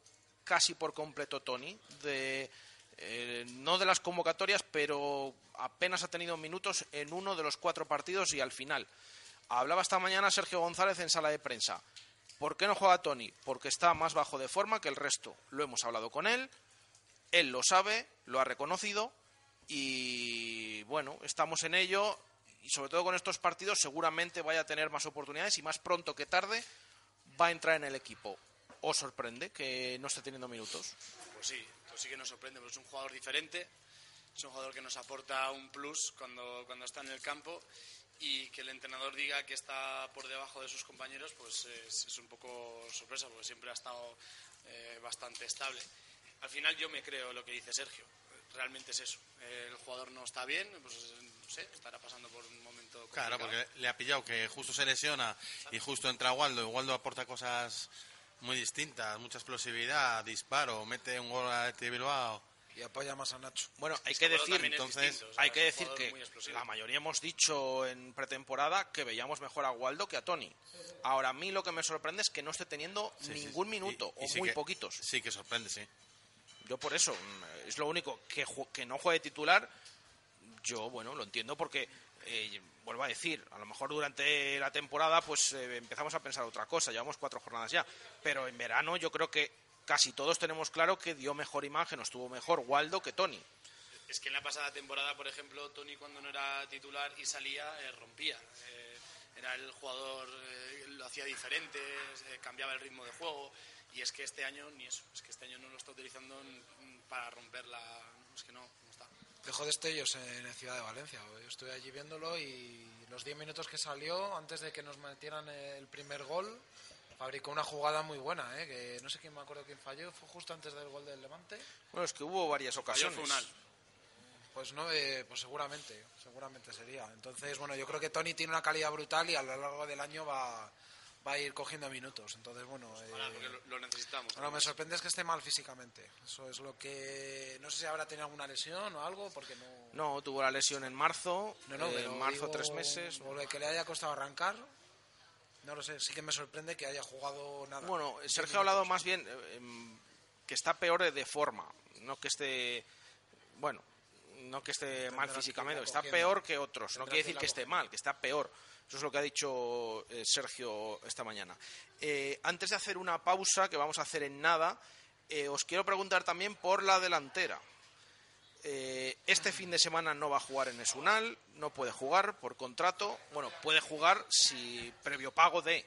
casi por completo Tony? De, eh, no de las convocatorias, pero apenas ha tenido minutos en uno de los cuatro partidos y al final. Hablaba esta mañana Sergio González en sala de prensa. ¿Por qué no juega Tony? Porque está más bajo de forma que el resto. Lo hemos hablado con él, él lo sabe, lo ha reconocido y bueno, estamos en ello y sobre todo con estos partidos seguramente vaya a tener más oportunidades y más pronto que tarde va a entrar en el equipo. ¿Os sorprende que no esté teniendo minutos? Pues sí, pues sí que nos sorprende, pero es un jugador diferente, es un jugador que nos aporta un plus cuando, cuando está en el campo y que el entrenador diga que está por debajo de sus compañeros, pues es, es un poco sorpresa, porque siempre ha estado eh, bastante estable. Al final yo me creo lo que dice Sergio, realmente es eso. El jugador no está bien, pues no sé, estará pasando por un momento Claro, complicado. porque le ha pillado que justo se lesiona y justo entra Waldo. y Waldo aporta cosas muy distintas, mucha explosividad, disparo, mete un gol a de Bilbao. Y apoya más a Nacho. Bueno, hay que decir, entonces, distinto, o sea, hay que decir que la mayoría hemos dicho en pretemporada que veíamos mejor a Waldo que a Tony. Ahora a mí lo que me sorprende es que no esté teniendo Sí, ningún sí. minuto Y- y o sí muy que- poquitos. Sí, que sorprende, sí. Yo por eso, mm, es lo único que, ju- que no juegue titular, yo, bueno, lo entiendo porque, eh, vuelvo a decir, a lo mejor durante la temporada pues eh, empezamos a pensar otra cosa, llevamos cuatro jornadas ya, pero en verano yo creo que casi todos tenemos claro que dio mejor imagen, o estuvo mejor Waldo que Tony. Es que en la pasada temporada, por ejemplo, Tony cuando no era titular y salía, eh, rompía. Eh, era el jugador, eh, lo hacía diferente, eh, cambiaba el ritmo de juego. Y es que este año ni eso, es que este año no lo está utilizando para romper la... Es que no, no está. Dejó destellos en Ciudad de Valencia. Yo estuve allí viéndolo y los 10 minutos que salió, antes de que nos metieran el primer gol, fabricó una jugada muy buena, ¿eh? que no sé quién me acuerdo quién falló, fue justo antes del gol del Levante. Bueno, es que hubo varias ocasiones. Pues no, eh, pues seguramente, seguramente sería. Entonces, bueno, yo creo que Tony tiene una calidad brutal y a lo largo del año va, va a ir cogiendo minutos. Entonces, bueno, Ojalá, eh, porque lo, lo necesitamos. Ahora me sorprende es que esté mal físicamente. Eso es lo que. No sé si habrá tenido alguna lesión o algo, porque no. No, tuvo la lesión en marzo, No, no, eh, pero en marzo digo, tres meses. O lo que le haya costado arrancar. No lo sé, sí que me sorprende que haya jugado nada. Bueno, Sergio ha hablado más bien eh, em, que está peor de forma, no que esté, bueno, no que esté mal físicamente, está peor que otros. No quiere decir que esté mal, que está peor. Eso es lo que ha dicho eh, Sergio esta mañana. Eh, antes de hacer una pausa, que vamos a hacer en nada, os quiero preguntar también por la delantera. Eh, este fin de semana no va a jugar en Esunal, no puede jugar por contrato. Bueno, puede jugar si previo pago de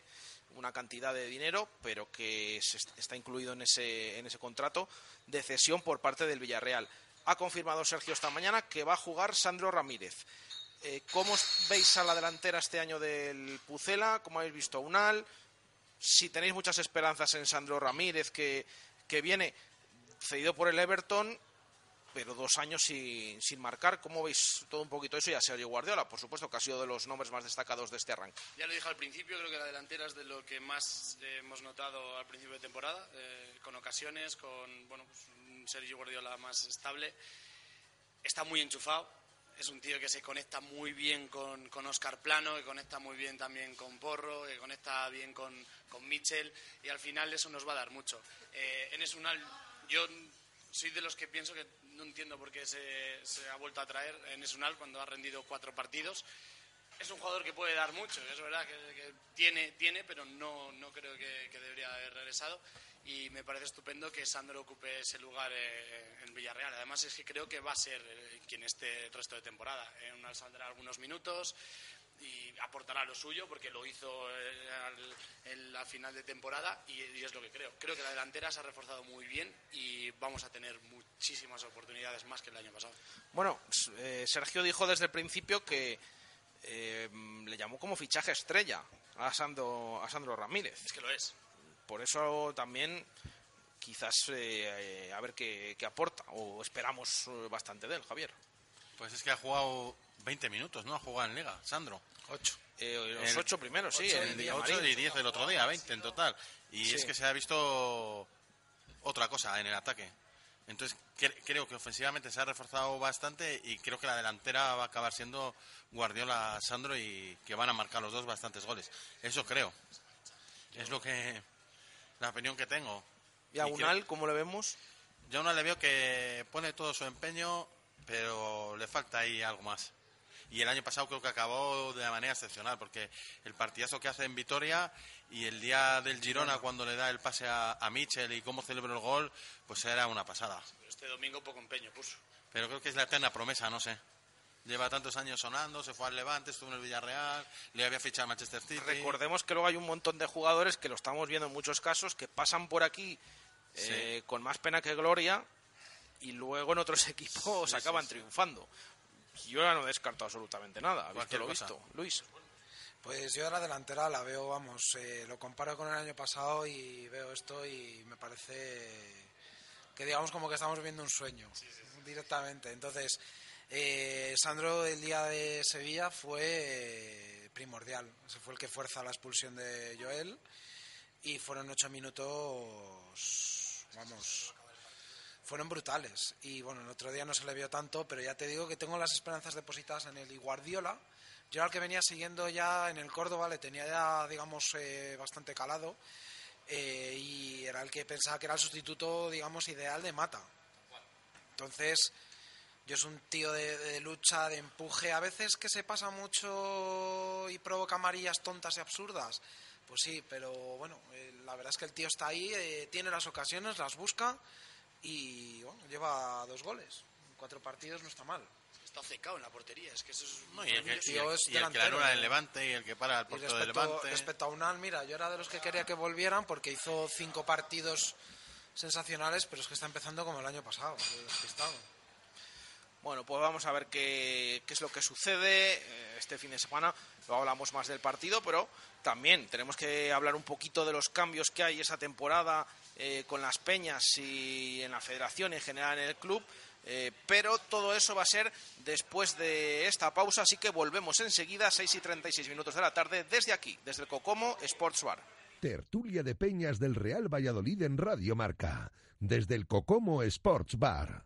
una cantidad de dinero, pero que está incluido en ese, en ese contrato de cesión por parte del Villarreal. Ha confirmado Sergio esta mañana que va a jugar Sandro Ramírez. Eh, ¿Cómo veis a la delantera este año del Pucela? ¿Cómo habéis visto a Unal? Si tenéis muchas esperanzas en Sandro Ramírez, que, que viene cedido por el Everton, pero dos años sin, sin marcar. ¿Cómo veis todo un poquito eso? Y a Sergio Guardiola, por supuesto, que ha sido de los nombres más destacados de este arranque. Ya lo dije al principio, creo que la delantera es de lo que más eh, hemos notado al principio de temporada, eh, con ocasiones, con bueno, pues, un Sergio Guardiola más estable. Está muy enchufado, es un tío que se conecta muy bien con, con Oscar Plano, que conecta muy bien también con Porro, que conecta bien con, con Mitchell, y al final eso nos va a dar mucho. Eh, en Esunal, yo soy de los que pienso que no entiendo por qué se, ha vuelto a traer en Esunal cuando ha rendido cuatro partidos es un jugador que puede dar mucho, es verdad que, tiene, tiene, pero no, no creo que, debería haber regresado. Y me parece estupendo que Sandro ocupe ese lugar eh, en Villarreal. Además es que creo que va a ser eh, quien esté el resto de temporada. En una saldrá algunos minutos y aportará lo suyo porque lo hizo al, el- al final de temporada y, y es lo que creo. Creo que la delantera se ha reforzado muy bien y vamos a tener muchísimas oportunidades más que el año pasado. Bueno, eh, Sergio dijo desde el principio que eh, le llamó como fichaje estrella a Sandro, a Sandro Ramírez. Es que lo es. Por eso también quizás eh, eh, a ver qué, qué aporta, o esperamos eh, bastante de él, Javier. Pues es que ha jugado 20 minutos, ¿no? Ha jugado en Liga, Sandro. Ocho. Eh, los El- ocho primeros, sí, ocho y diez, 8 Villamarín. y 10 el otro día, 20 en total. Y Sí. es que se ha visto otra cosa en el ataque. Entonces cre- creo que ofensivamente se ha reforzado bastante y creo que la delantera va a acabar siendo Guardiola, Sandro y que van a marcar los dos bastantes goles. Eso creo. Es lo que la opinión que tengo. Y a Unal, ¿cómo le vemos? Yo no le veo que pone todo su empeño, pero le falta ahí algo más. Y el año pasado creo que acabó de manera excepcional, porque el partidazo que hace en Vitoria y el día del Girona cuando le da el pase a, a Mitchell y cómo celebró el gol, pues era una pasada. Este domingo poco empeño puso. Pero creo que es la eterna promesa, no sé. Lleva tantos años sonando, se fue al Levante, estuvo en el Villarreal, le había fichado a Manchester City. Recordemos que luego hay un montón de jugadores que lo estamos viendo en muchos casos que pasan por aquí eh, con más pena que gloria y luego en otros equipos Sí, acaban sí, sí. triunfando. Yo ya no descarto absolutamente nada, visto Cualquier lo cosa. visto. Luis. Pues yo a la delantera la veo, vamos, eh, lo comparo con el año pasado y veo esto y me parece que digamos como que estamos viendo un sueño directamente. Entonces, eh, Sandro el día de Sevilla fue eh, primordial. Ese fue el que fuerza la expulsión de Joel y fueron ocho minutos, vamos, fueron brutales. Y bueno, el otro día no se le vio tanto, pero ya te digo que tengo las esperanzas depositadas en él. Y Guardiola, yo era el que venía siguiendo ya en el Córdoba, le tenía ya, digamos, eh, bastante calado. eh, y era el que pensaba que era el sustituto, digamos, ideal de Mata. Entonces, yo es un tío de, lucha, de empuje, a veces que se pasa mucho y provoca amarillas tontas y absurdas. Pues sí, pero bueno, eh, la verdad es que el tío está ahí, tiene las ocasiones, las busca y bueno, lleva dos goles. En cuatro partidos no está mal. Está secado en la portería, es que eso es... No, y el que, y tío el- es y el que anula eh. el Levante y el que para el portero del respecto, Levante. respecto a Unal, mira, yo era de los que quería que volvieran porque hizo cinco partidos sensacionales, pero es que está empezando como el año pasado, despistado. Bueno, pues vamos a ver qué, qué es lo que sucede eh, este fin de semana. Luego hablamos más del partido, pero también tenemos que hablar un poquito de los cambios que hay esa temporada eh, con las peñas y en la federación en general en el club. Eh, pero todo eso va a ser después de esta pausa, así que volvemos enseguida, 6 y 36 minutos de la tarde, desde aquí, desde el Cocomo Sports Bar. Tertulia de Peñas del Real Valladolid en Radio Marca, desde el Cocomo Sports Bar.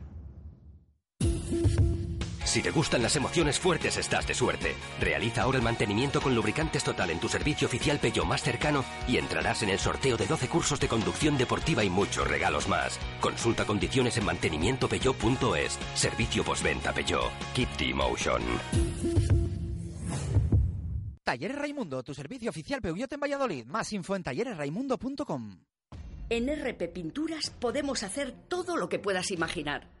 Si te gustan las emociones fuertes, estás de suerte. Realiza ahora el mantenimiento con lubricantes total en tu servicio oficial Peugeot más cercano y entrarás en el sorteo de 12 cursos de conducción deportiva y muchos regalos más. Consulta condiciones en mantenimientopeugeot.es. Servicio postventa Peugeot. Keep the emotion. Talleres Raimundo, tu servicio oficial Peugeot en Valladolid. Más info en talleresraimundo.com. En RP Pinturas podemos hacer todo lo que puedas imaginar.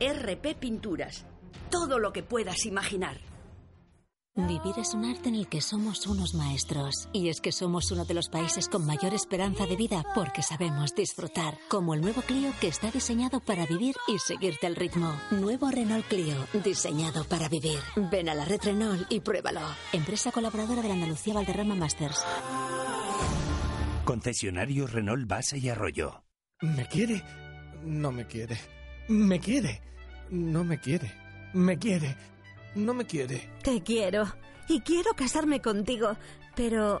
RP Pinturas. Todo lo que puedas imaginar. Vivir es un arte en el que somos unos maestros. Y es que somos uno de los países con mayor esperanza de vida porque sabemos disfrutar. Como el nuevo Clio que está diseñado para vivir y seguirte el ritmo. Nuevo Renault Clio, diseñado para vivir. Ven a la red Renault y pruébalo. Empresa colaboradora de la Andalucía Valderrama Masters. Concesionario Renault Base y Arroyo. ¿Me quiere? No me quiere. ¿Me quiere? No me quiere. ¿Me quiere? No me quiere. Te quiero. Y quiero casarme contigo. Pero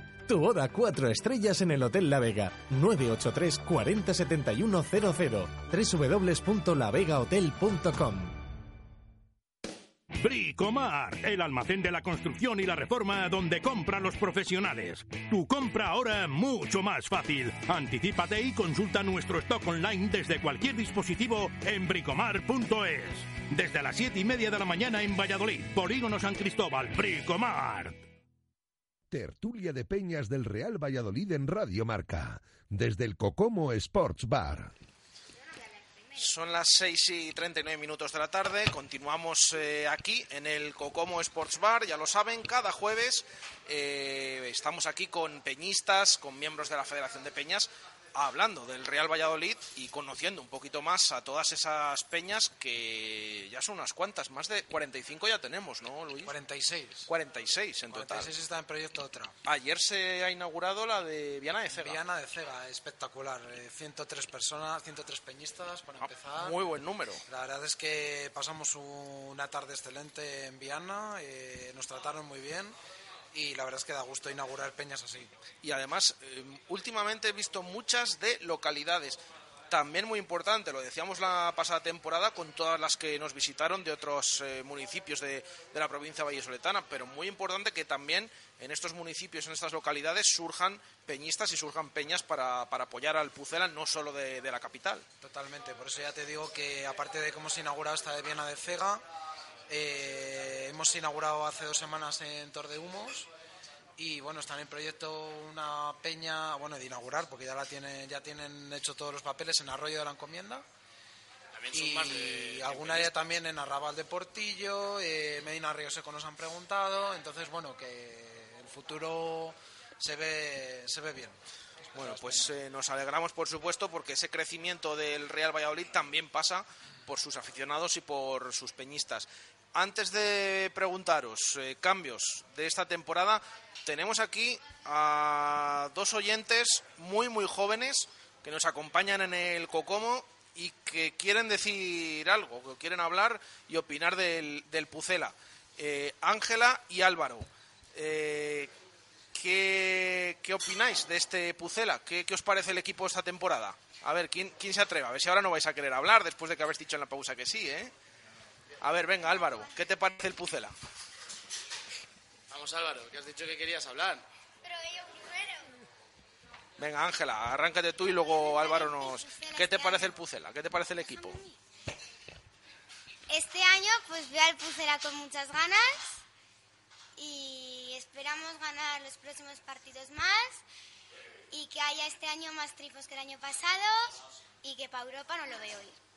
Tu boda cuatro estrellas en el Hotel La Vega. 983 40 71 00. www.lavegahotel.com. Bricomar, el almacén de la construcción y la reforma donde compran los profesionales. Tu compra ahora mucho más fácil. Anticípate y consulta nuestro stock online desde cualquier dispositivo en bricomar.es. Desde las 7 y media de la mañana en Valladolid, Polígono San Cristóbal, Bricomar. Tertulia de Peñas del Real Valladolid en Radio Marca, desde el Cocomo Sports Bar. Son las 6 y 39 minutos de la tarde. Continuamos eh, aquí en el Cocomo Sports Bar. Ya lo saben, cada jueves eh, estamos aquí con peñistas, con miembros de la Federación de Peñas, hablando del Real Valladolid y conociendo un poquito más a todas esas peñas que ya son unas cuantas. Más de 45 ya tenemos, ¿no, Luis? 46. 46 en total. 46 está en proyecto otra. Ayer se ha inaugurado la de Viana de Cega. Viana de Cega, espectacular. Eh, 103 personas, 103 peñistas para empezar. Ah, Muy buen número. La verdad es que pasamos una tarde excelente en Viana, eh, nos trataron muy bien y la verdad es que da gusto inaugurar peñas así. Y además, eh, últimamente he visto muchas de localidades. También muy importante, lo decíamos la pasada temporada con todas las que nos visitaron de otros eh, municipios de, de la provincia vallesoletana, pero muy importante que también en estos municipios, en estas localidades, surjan peñistas y surjan peñas para, para apoyar al Pucela, no solo de, la capital. Totalmente, por eso ya te digo que aparte de cómo se ha inaugurado esta de Viana de Cega, eh, hemos inaugurado hace dos semanas en Tordehumos y bueno, están en proyecto una peña, bueno, de inaugurar, porque ya la tienen, ya tienen hecho todos los papeles en Arroyo de la Encomienda. También son Y más de alguna ya también en Arrabal de Portillo, eh, Medina Río Seco nos han preguntado, entonces bueno, que el futuro se ve, se ve bien. Bueno, pues eh, nos alegramos, por supuesto, porque ese crecimiento del Real Valladolid también pasa por sus aficionados y por sus peñistas. Antes de preguntaros eh, cambios de esta temporada, tenemos aquí a dos oyentes muy, muy jóvenes que nos acompañan en el Cocomo y que quieren decir algo, que quieren hablar y opinar del, del Pucela. Eh, Ángela y Álvaro. Eh, ¿qué, qué opináis de este Pucela? ¿Qué, qué os parece el equipo esta temporada? A ver, ¿quién, ¿quién se atreve? A ver si ahora no vais a querer hablar después de que habéis dicho en la pausa que sí, ¿eh? A ver, venga, Álvaro, ¿qué te parece el Pucela? Vamos Álvaro, que has dicho que querías hablar. Venga, Ángela, arráncate tú y luego Álvaro nos... ¿Qué te parece el Pucela? ¿Qué te parece el equipo? Este año pues veo al Pucela con muchas ganas y esperamos ganar los próximos partidos más y que haya este año más tripos que el año pasado y que para Europa no lo veo ir.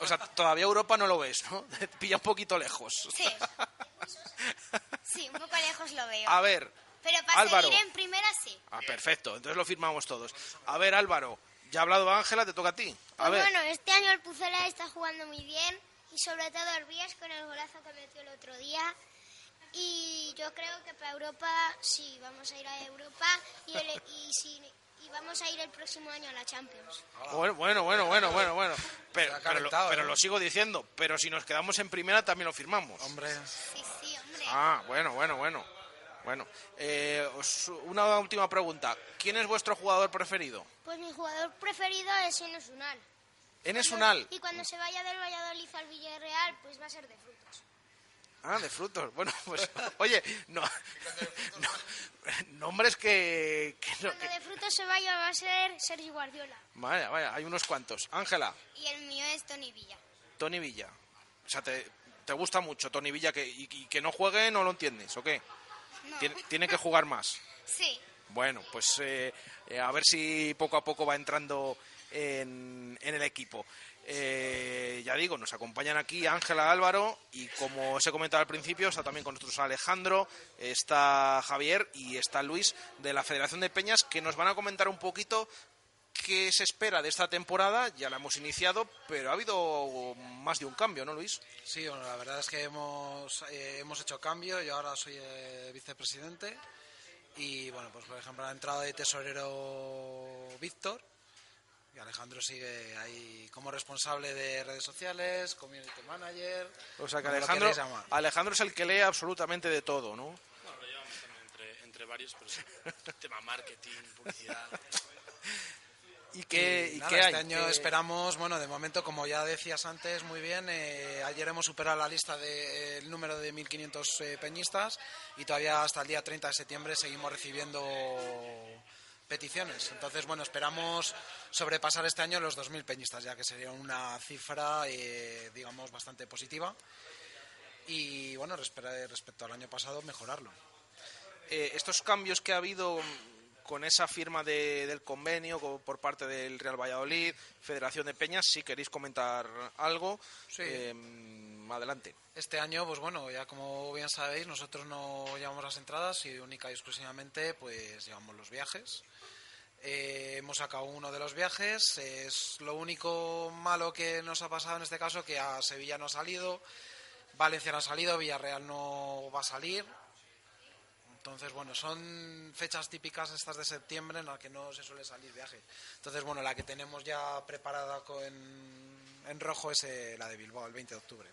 O sea, todavía Europa no lo ves, ¿no? Te Pilla un poquito lejos. Sí. Sí, un poco lejos lo veo. A ver, Pero para Álvaro. seguir en primera sí. Ah, perfecto, entonces lo firmamos todos. A ver, Álvaro, ya ha hablado Ángela, te toca a ti. A Pues ver, bueno, este año el Pucela está jugando muy bien y sobre todo Orbías con el golazo que metió el otro día. Y yo creo que para Europa sí, vamos a ir a Europa y, el- y, sí, y vamos a ir el próximo año a la Champions. bueno, bueno, bueno, bueno, bueno, bueno. Pero, pero, pero lo sigo diciendo, pero si nos quedamos en primera también lo firmamos. Hombre, Sí, sí, hombre. Ah, bueno, bueno, bueno. Bueno, eh, os- una última pregunta. ¿Quién es vuestro jugador preferido? Pues mi jugador preferido es Enes Unal. Enes Unal. Y cuando se vaya del Valladolid al Villarreal, pues va a ser de frutos. Ah, de frutos. Bueno, pues, oye, no, no- nombres que, que no- que- de frutos se vaya va a ser Sergio Guardiola. Vaya, vaya, hay unos cuantos. Ángela, Y el mío es Tony Villa. Tony Villa. O sea, te, te gusta mucho Tony Villa que, y, y que no juegue, ¿no lo entiendes o qué? No. Tiene, tiene que jugar más. Sí. Bueno, pues eh, eh, a ver si poco a poco va entrando en, en el equipo. Eh, ya digo, nos acompañan aquí Ángela Álvaro y como os he comentado al principio, está también con nosotros Alejandro, está Javier y está Luis de la Federación de Peñas que nos van a comentar un poquito qué se espera de esta temporada. Ya la hemos iniciado, pero ha habido más de un cambio, ¿no, Luis? Sí, bueno, la verdad es que hemos, eh, hemos hecho cambio. Yo ahora soy eh, vicepresidente. Y bueno, pues por ejemplo, la entrada de tesorero Víctor. Y Alejandro sigue ahí como responsable de redes sociales, community manager. O sea que Alejandro, queréis llamar. Alejandro es el que lee absolutamente de todo, ¿no? No, lo llevamos también entre, entre varios, pero sí. Tema marketing, publicidad. ¿Y qué, Y nada, qué este hay? año ¿Qué- esperamos, bueno, de momento, como ya decías antes, muy bien, eh, ayer hemos superado la lista del número de 1.500 eh, peñistas y todavía hasta el día 30 de septiembre seguimos recibiendo peticiones. Entonces, bueno, esperamos sobrepasar este año los 2.000 peñistas, ya que sería una cifra, eh, digamos, bastante positiva. Y, bueno, respe- respecto al año pasado, mejorarlo. eh, estos cambios que ha habido, con esa firma de- del convenio co- por parte del Real Valladolid, Federación de Peñas, si queréis comentar algo, Sí. eh, adelante. Este año, pues bueno, ya como bien sabéis, nosotros no llevamos las entradas y única y exclusivamente pues llevamos los viajes. Eh, hemos sacado uno de los viajes. Es lo único malo que nos ha pasado en este caso que a Sevilla no ha salido, Valencia no ha salido, Villarreal no va a salir. Entonces, bueno, son fechas típicas estas de septiembre en las que no se suele salir viaje. Entonces, bueno, la que tenemos ya preparada con, en rojo es eh, la de Bilbao, el 20 de octubre.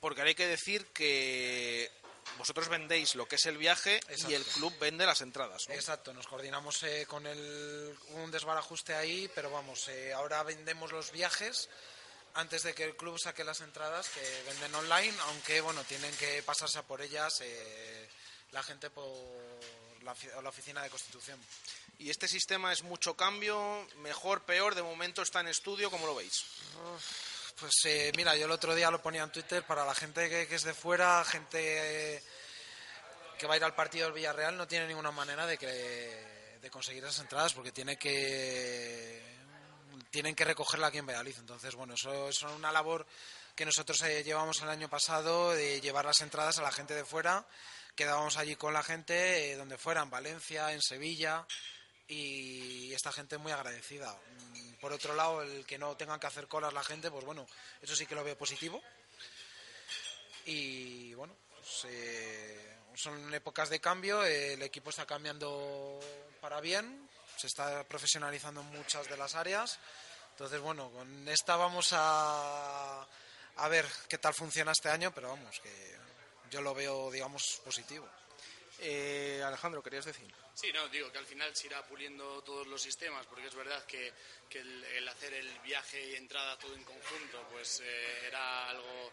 Porque hay que decir que vosotros vendéis lo que es el viaje y el club vende las entradas. ¿no? Exacto, nos coordinamos eh, con el, un desbarajuste ahí, pero vamos, eh, ahora vendemos los viajes antes de que el club saque las entradas que venden online, aunque bueno, tienen que pasarse a por ellas eh, la gente por la, ofi- la oficina de Constitución. Y este sistema es mucho cambio, mejor, peor, de momento está en estudio, ¿cómo lo veis? Pues eh, mira, yo el otro día lo ponía en Twitter para la gente que, que es de fuera, gente que va a ir al partido del Villarreal, no tiene ninguna manera de, que, de conseguir esas entradas porque tiene que tienen que recogerla aquí en Valladolid. Entonces, bueno, eso es una labor que nosotros eh, llevamos el año pasado de llevar las entradas a la gente de fuera. Quedábamos allí con la gente eh, donde fuera, en Valencia, en Sevilla, y esta gente muy agradecida. Mm, Por otro lado, el que no tengan que hacer colas la gente, pues bueno, eso sí que lo veo positivo. Y bueno, pues, eh, son épocas de cambio, el equipo está cambiando para bien, se está profesionalizando en muchas de las áreas. Entonces, bueno, con esta vamos a, a ver qué tal funciona este año, pero vamos, que yo lo veo, digamos, positivo. Eh, Alejandro, ¿querías decir? Sí, no, digo que al final se irá puliendo todos los sistemas, porque es verdad que, que el, el hacer el viaje y entrada todo en conjunto, pues eh, era algo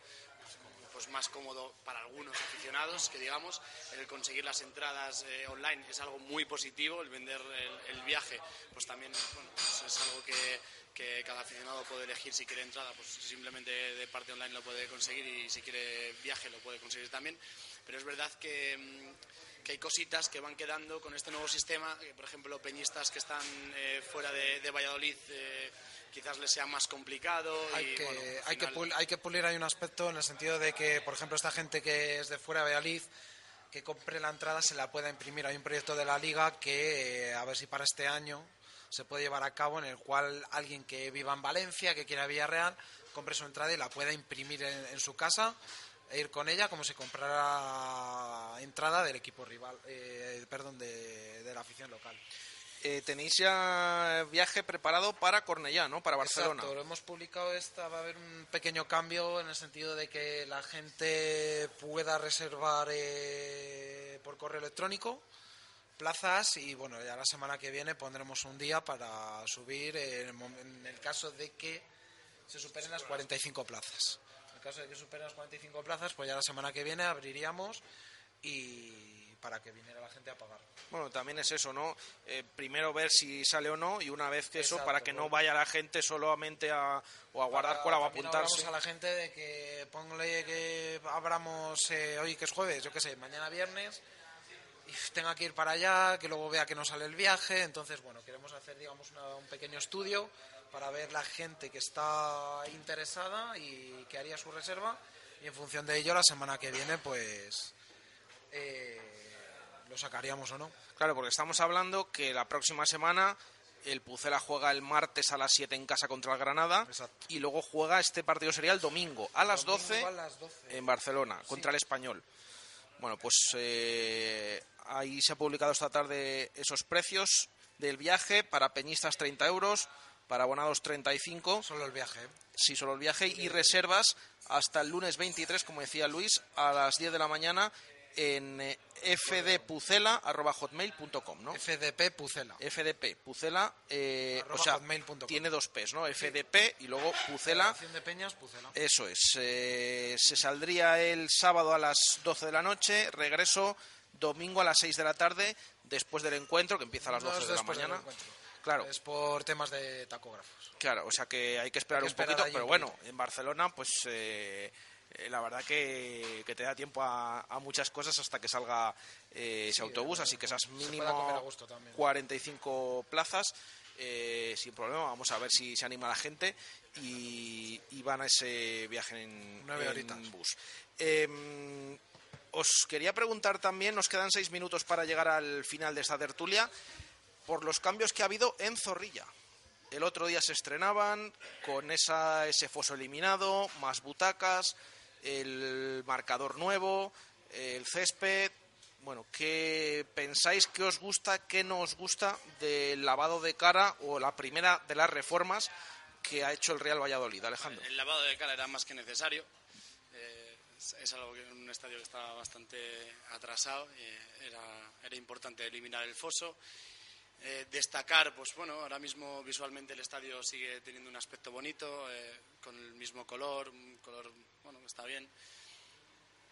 pues más cómodo para algunos aficionados, que digamos, el conseguir las entradas eh, online es algo muy positivo, el vender el, viaje, pues también pues es algo que, que cada aficionado puede elegir si quiere entrada, pues simplemente de parte online lo puede conseguir y si quiere viaje lo puede conseguir también, pero es verdad que... mm, que hay cositas que van quedando con este nuevo sistema, que, por ejemplo, peñistas que están eh, fuera de, de Valladolid eh, quizás les sea más complicado. Hay y, que, bueno, hay, que hay pulir ahí un aspecto en el sentido de que, por ejemplo, esta gente que es de fuera de Valladolid, que compre la entrada se la pueda imprimir. Hay un proyecto de la liga que, eh, a ver si para este año se puede llevar a cabo, en el cual alguien que viva en Valencia, que quiera Villarreal, compre su entrada y la pueda imprimir en, en su casa e ir con ella como si comprara entrada del equipo rival, eh, perdón, de, de la afición local. Eh, tenéis ya viaje preparado para Cornellá, ¿no? Para Barcelona. Exacto, lo hemos publicado esta, va a haber un pequeño cambio en el sentido de que la gente pueda reservar eh, por correo electrónico plazas y bueno, ya la semana que viene pondremos un día para subir mom- en el caso de que se superen las 45 plazas. En el caso de que superen las 45 plazas, pues ya la semana que viene abriríamos y para que viniera la gente a pagar. Bueno, también es eso, ¿no? Eh, primero ver si sale o no y una vez que eso, Exacto, para que no bueno. vaya la gente solamente a, o a guardar Para- cola o a apuntarse. a la gente de que ponle que abramos eh, hoy que es jueves, yo qué sé, mañana viernes y tenga que ir para allá, que luego vea que no sale el viaje, entonces bueno, queremos hacer digamos una- un pequeño estudio para ver la gente que está interesada y que haría su reserva y en función de ello la semana que viene pues eh, lo sacaríamos o no. Claro, porque estamos hablando que la próxima semana el Pucela juega el martes a las 7 en casa contra el Granada y luego juega este partido sería el domingo a las Domingo 12 a las 12. en Barcelona contra el Español. Bueno, pues eh, ahí se ha publicado esta tarde esos precios del viaje para peñistas 30 euros, para abonados 35. Solo el viaje. ¿eh? Sí, solo el viaje y reservas hasta el lunes 23, como decía Luis, a las 10 de la mañana en eh, fdpucela.hotmail.com, ¿no? FDP Pucela. FDP, Pucela, eh, o sea, tiene dos P's, ¿no? FDP y luego Pucela. De Peñas Pucela. Eso es. eh, se saldría el sábado a las 12 de la noche, regreso domingo a las 6 de la tarde, después del encuentro, que empieza a las No 12 es de la mañana. Claro. Es por temas de tacógrafos. Claro, o sea que hay que esperar Hay que un poquito, pero un bueno, en Barcelona, pues eh, eh, la verdad que, que te da tiempo a, a muchas cosas hasta que salga eh, ese Sí, autobús, eh, así que esas mínimo comer a gusto también. 45 plazas. eh, sin problema, vamos a ver si se anima la gente y, y van a ese viaje en, Nueve en bus. Eh, os quería preguntar también, nos quedan seis minutos para llegar al final de esta tertulia, por los cambios que ha habido en Zorrilla. El otro día se estrenaban con esa, ese foso eliminado, más butacas, el marcador nuevo, el césped. Bueno, ¿qué pensáis que os gusta, qué no os gusta del lavado de cara o la primera de las reformas que ha hecho el Real Valladolid, Alejandro? El lavado de cara era más que necesario. Eh, es- algo que en un estadio que estaba bastante atrasado. eh, era, era importante eliminar el foso. Eh, destacar, pues bueno, ahora mismo visualmente el estadio sigue teniendo un aspecto bonito, eh, con el mismo color, un color, bueno, que está bien.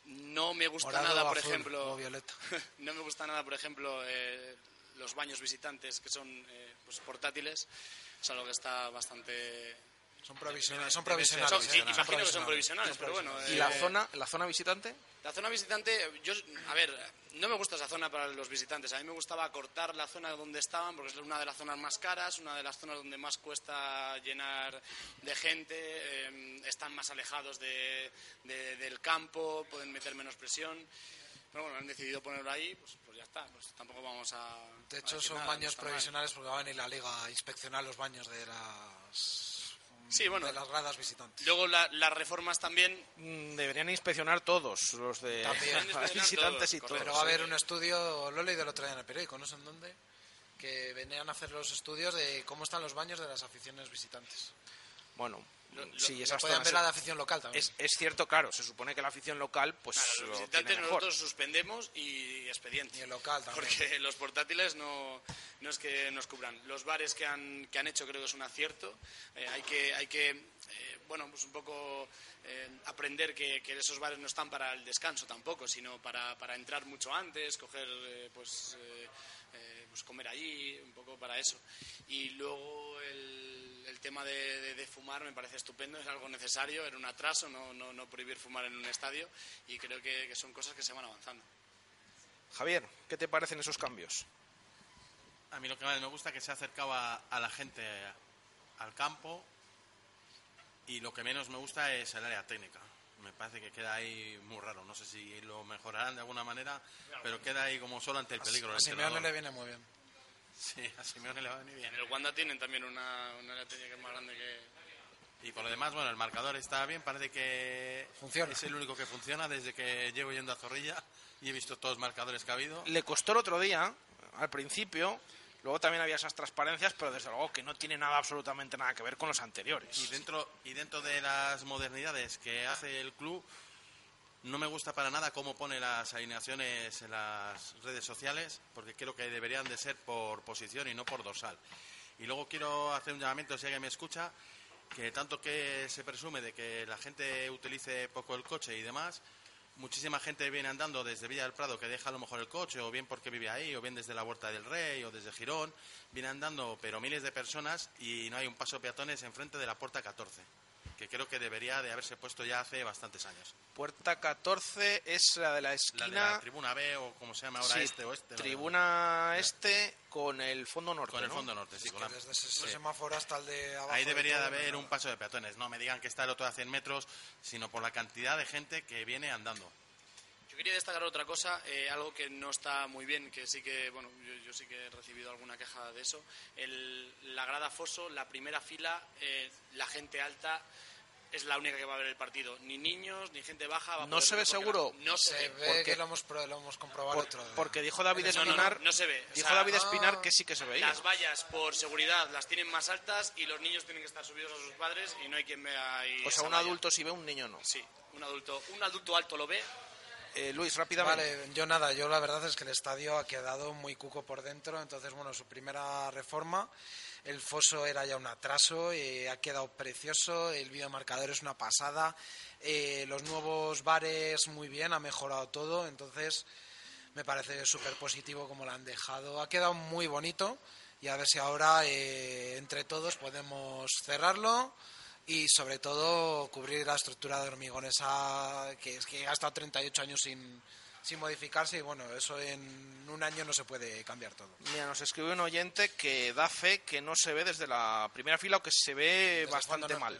No me gusta Morado, nada, por azul ejemplo, violeta. no me gusta nada, por ejemplo, eh, los baños visitantes que son eh, pues, portátiles. Es algo que está bastante. Son provisionales. Son provisionales. Son- imagino que son provisionales. pero bueno. ¿Y eh, la zona, la zona visitante? la zona visitante, yo, a ver, no me gusta esa zona para los visitantes. A mí me gustaba cortar la zona donde estaban, porque es una de las zonas más caras, una de las zonas donde más cuesta llenar de gente, eh, están más alejados de- de- del campo, pueden meter menos presión. Pero bueno, han decidido ponerlo ahí, pues, pues ya está, pues tampoco vamos a... De hecho, son nada, baños provisionales porque va a venir la liga a inspeccionar los baños de las, Sí, bueno. de las gradas visitantes. Luego la- las reformas también... Mm, Deberían inspeccionar todos los de visitantes y todos. Pero va a haber un estudio, lo he leído el otro día en el periódico, no sé en dónde, que venían a hacer los estudios de cómo están los baños de las aficiones visitantes. Bueno, Lo- lo- sí, esas Pueden ver la de afición local también. Es, es cierto, claro, se supone que la afición local pues Claro, lo los tiene visitantes mejor. nosotros suspendemos y expediente. Y el local también. Porque los portátiles no, no es que nos cubran. Los bares que han, que han hecho creo que es un acierto. Eh, hay que, hay que eh, bueno, pues un poco eh, aprender que, que esos bares no están para el descanso tampoco, sino para, para entrar mucho antes, coger, eh, pues, eh, eh, pues comer allí, un poco para eso. Y luego el, el tema de, de- de fumar me parece estupendo, es algo necesario, era un atraso no, no, no prohibir fumar en un estadio y creo que, que son cosas que se van avanzando. Javier, ¿qué te parecen esos cambios? A mí lo que más me gusta es que se ha acercado a, a la gente al campo y lo que menos me gusta es el área técnica. Me parece que queda ahí muy raro. No sé si lo mejorarán de alguna manera, pero queda ahí como solo ante el peligro. Entrenador. le viene muy bien. Sí, a Simeone le va a venir bien. En el Wanda tienen también una, una que es más grande que... Y por lo demás, bueno, el marcador está bien, parece que Funciona. es el único que funciona desde que llevo yendo a Zorrilla y he visto todos los marcadores que ha habido. Le costó el otro día, al principio, luego también había esas transparencias, pero desde luego que no tiene nada, absolutamente nada que ver con los anteriores. Y dentro, y dentro de las modernidades que hace el club, no me gusta para nada cómo pone las alineaciones en las redes sociales, porque creo que deberían de ser por posición y no por dorsal. Y luego quiero hacer un llamamiento, si alguien me escucha, que tanto que se presume de que la gente utilice poco el coche y demás, muchísima gente viene andando desde Villa del Prado que deja a lo mejor el coche, o bien porque vive ahí, o bien desde la Huerta del Rey, o desde Girón, viene andando, pero miles de personas, y no hay un paso peatones enfrente de la puerta 14, que creo que debería de haberse puesto ya hace bastantes años. Puerta 14 es la de la La esquina. de la tribuna B, o como se llama ahora, Sí, este o este. tribuna este con el fondo norte. Con el ¿no? fondo norte, sí. con la- Desde ese sí. semáforo hasta el de abajo. Ahí debería de todo, haber ¿no? un paso de peatones. No me digan que está el otro a 100 metros, sino por la cantidad de gente que viene andando. Yo quería destacar otra cosa, eh, algo que no está muy bien, que sí que, bueno, yo, yo sí que he recibido alguna queja de eso. El- la grada Foso, la primera fila, eh, la gente alta es la única que va a ver el partido. Ni niños, ni gente baja. va a ¿No se ver ve seguro? la- No se, Se ve. porque- que lo hemos, lo hemos comprobado Por- otro porque dijo David No, no, no, Espinar. no se ve. O Dijo sea, David ah. Espinar que sí que se veía. Las vallas, por seguridad, las tienen más altas y los niños tienen que estar subidos a sus padres y no hay quien vea ahí. O sea, esa un valla. adulto si ve, un niño no. Sí, un adulto, un adulto alto lo ve. Eh, Luis, rápidamente. Vale, yo nada, yo la verdad es que el estadio ha quedado muy cuco por dentro, entonces bueno, su primera reforma, el foso era ya un atraso, eh, ha quedado precioso, el videomarcador es una pasada, eh, los nuevos bares muy bien, ha mejorado todo, entonces me parece súper positivo como lo han dejado, ha quedado muy bonito y a ver si ahora entre todos podemos cerrarlo y sobre todo cubrir la estructura de hormigón esa que es que ha estado 38 años sin, sin modificarse y bueno, eso en un año no se puede cambiar todo. Mira, nos escribe un oyente que da fe que no se ve desde la primera fila o que se ve bastante no? mal.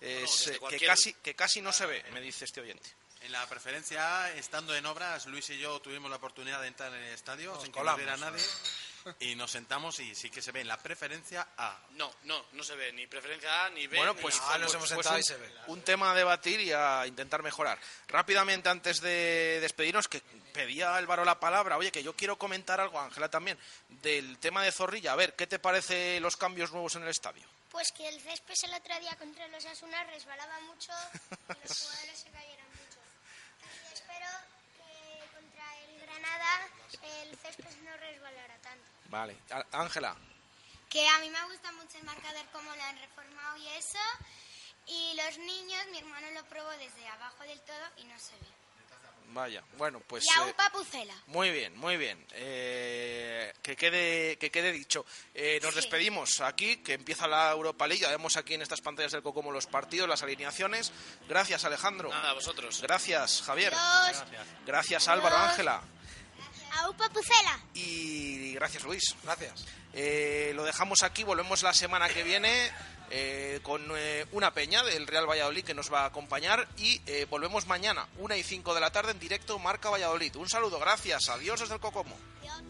Es, eh, que, casi, que casi no se ve, me dice este oyente. En la preferencia A, estando en obras, Luis y yo tuvimos la oportunidad de entrar en el estadio Nos sin que hubiera nadie y nos sentamos y sí que se ve en la preferencia A. No, no, no se ve ni preferencia A ni B. Bueno, ni pues, nada. pues- hemos pues sentado un, y se ve. un tema a debatir y a intentar mejorar. Rápidamente, antes de despedirnos, que pedía Álvaro la palabra, oye, que yo quiero comentar algo, Ángela también, del tema de Zorrilla. A ver, ¿qué te parece los cambios nuevos en el estadio? Pues que el césped el otro día contra los Asunas resbalaba mucho y los jugadores se cayeran mucho. Espero que contra el Granada el césped no resbalara tanto. Vale, Ángela, Que a mí me gusta mucho el marcador como lo han reformado y eso. Y los niños, mi hermano lo probó desde abajo del todo y no se ve. vaya, bueno, pues... y a eh, un papucela. Muy bien, muy bien. Eh, que, quede, que quede dicho. Eh, nos Sí. despedimos aquí, que empieza la Europa League. Ya vemos aquí en estas pantallas del Cocomo los partidos, las alineaciones. Gracias, Alejandro. Nada, a vosotros. Gracias, Javier. Adiós. Gracias, Álvaro, Adiós. Ángela. Y gracias, Luis. Gracias. Eh, lo dejamos aquí, volvemos la semana que viene eh, con eh, una peña del Real Valladolid que nos va a acompañar y eh, volvemos mañana, una y cinco de la tarde en directo Marca Valladolid. Un saludo, gracias, adiós desde el Cocomo. Adiós.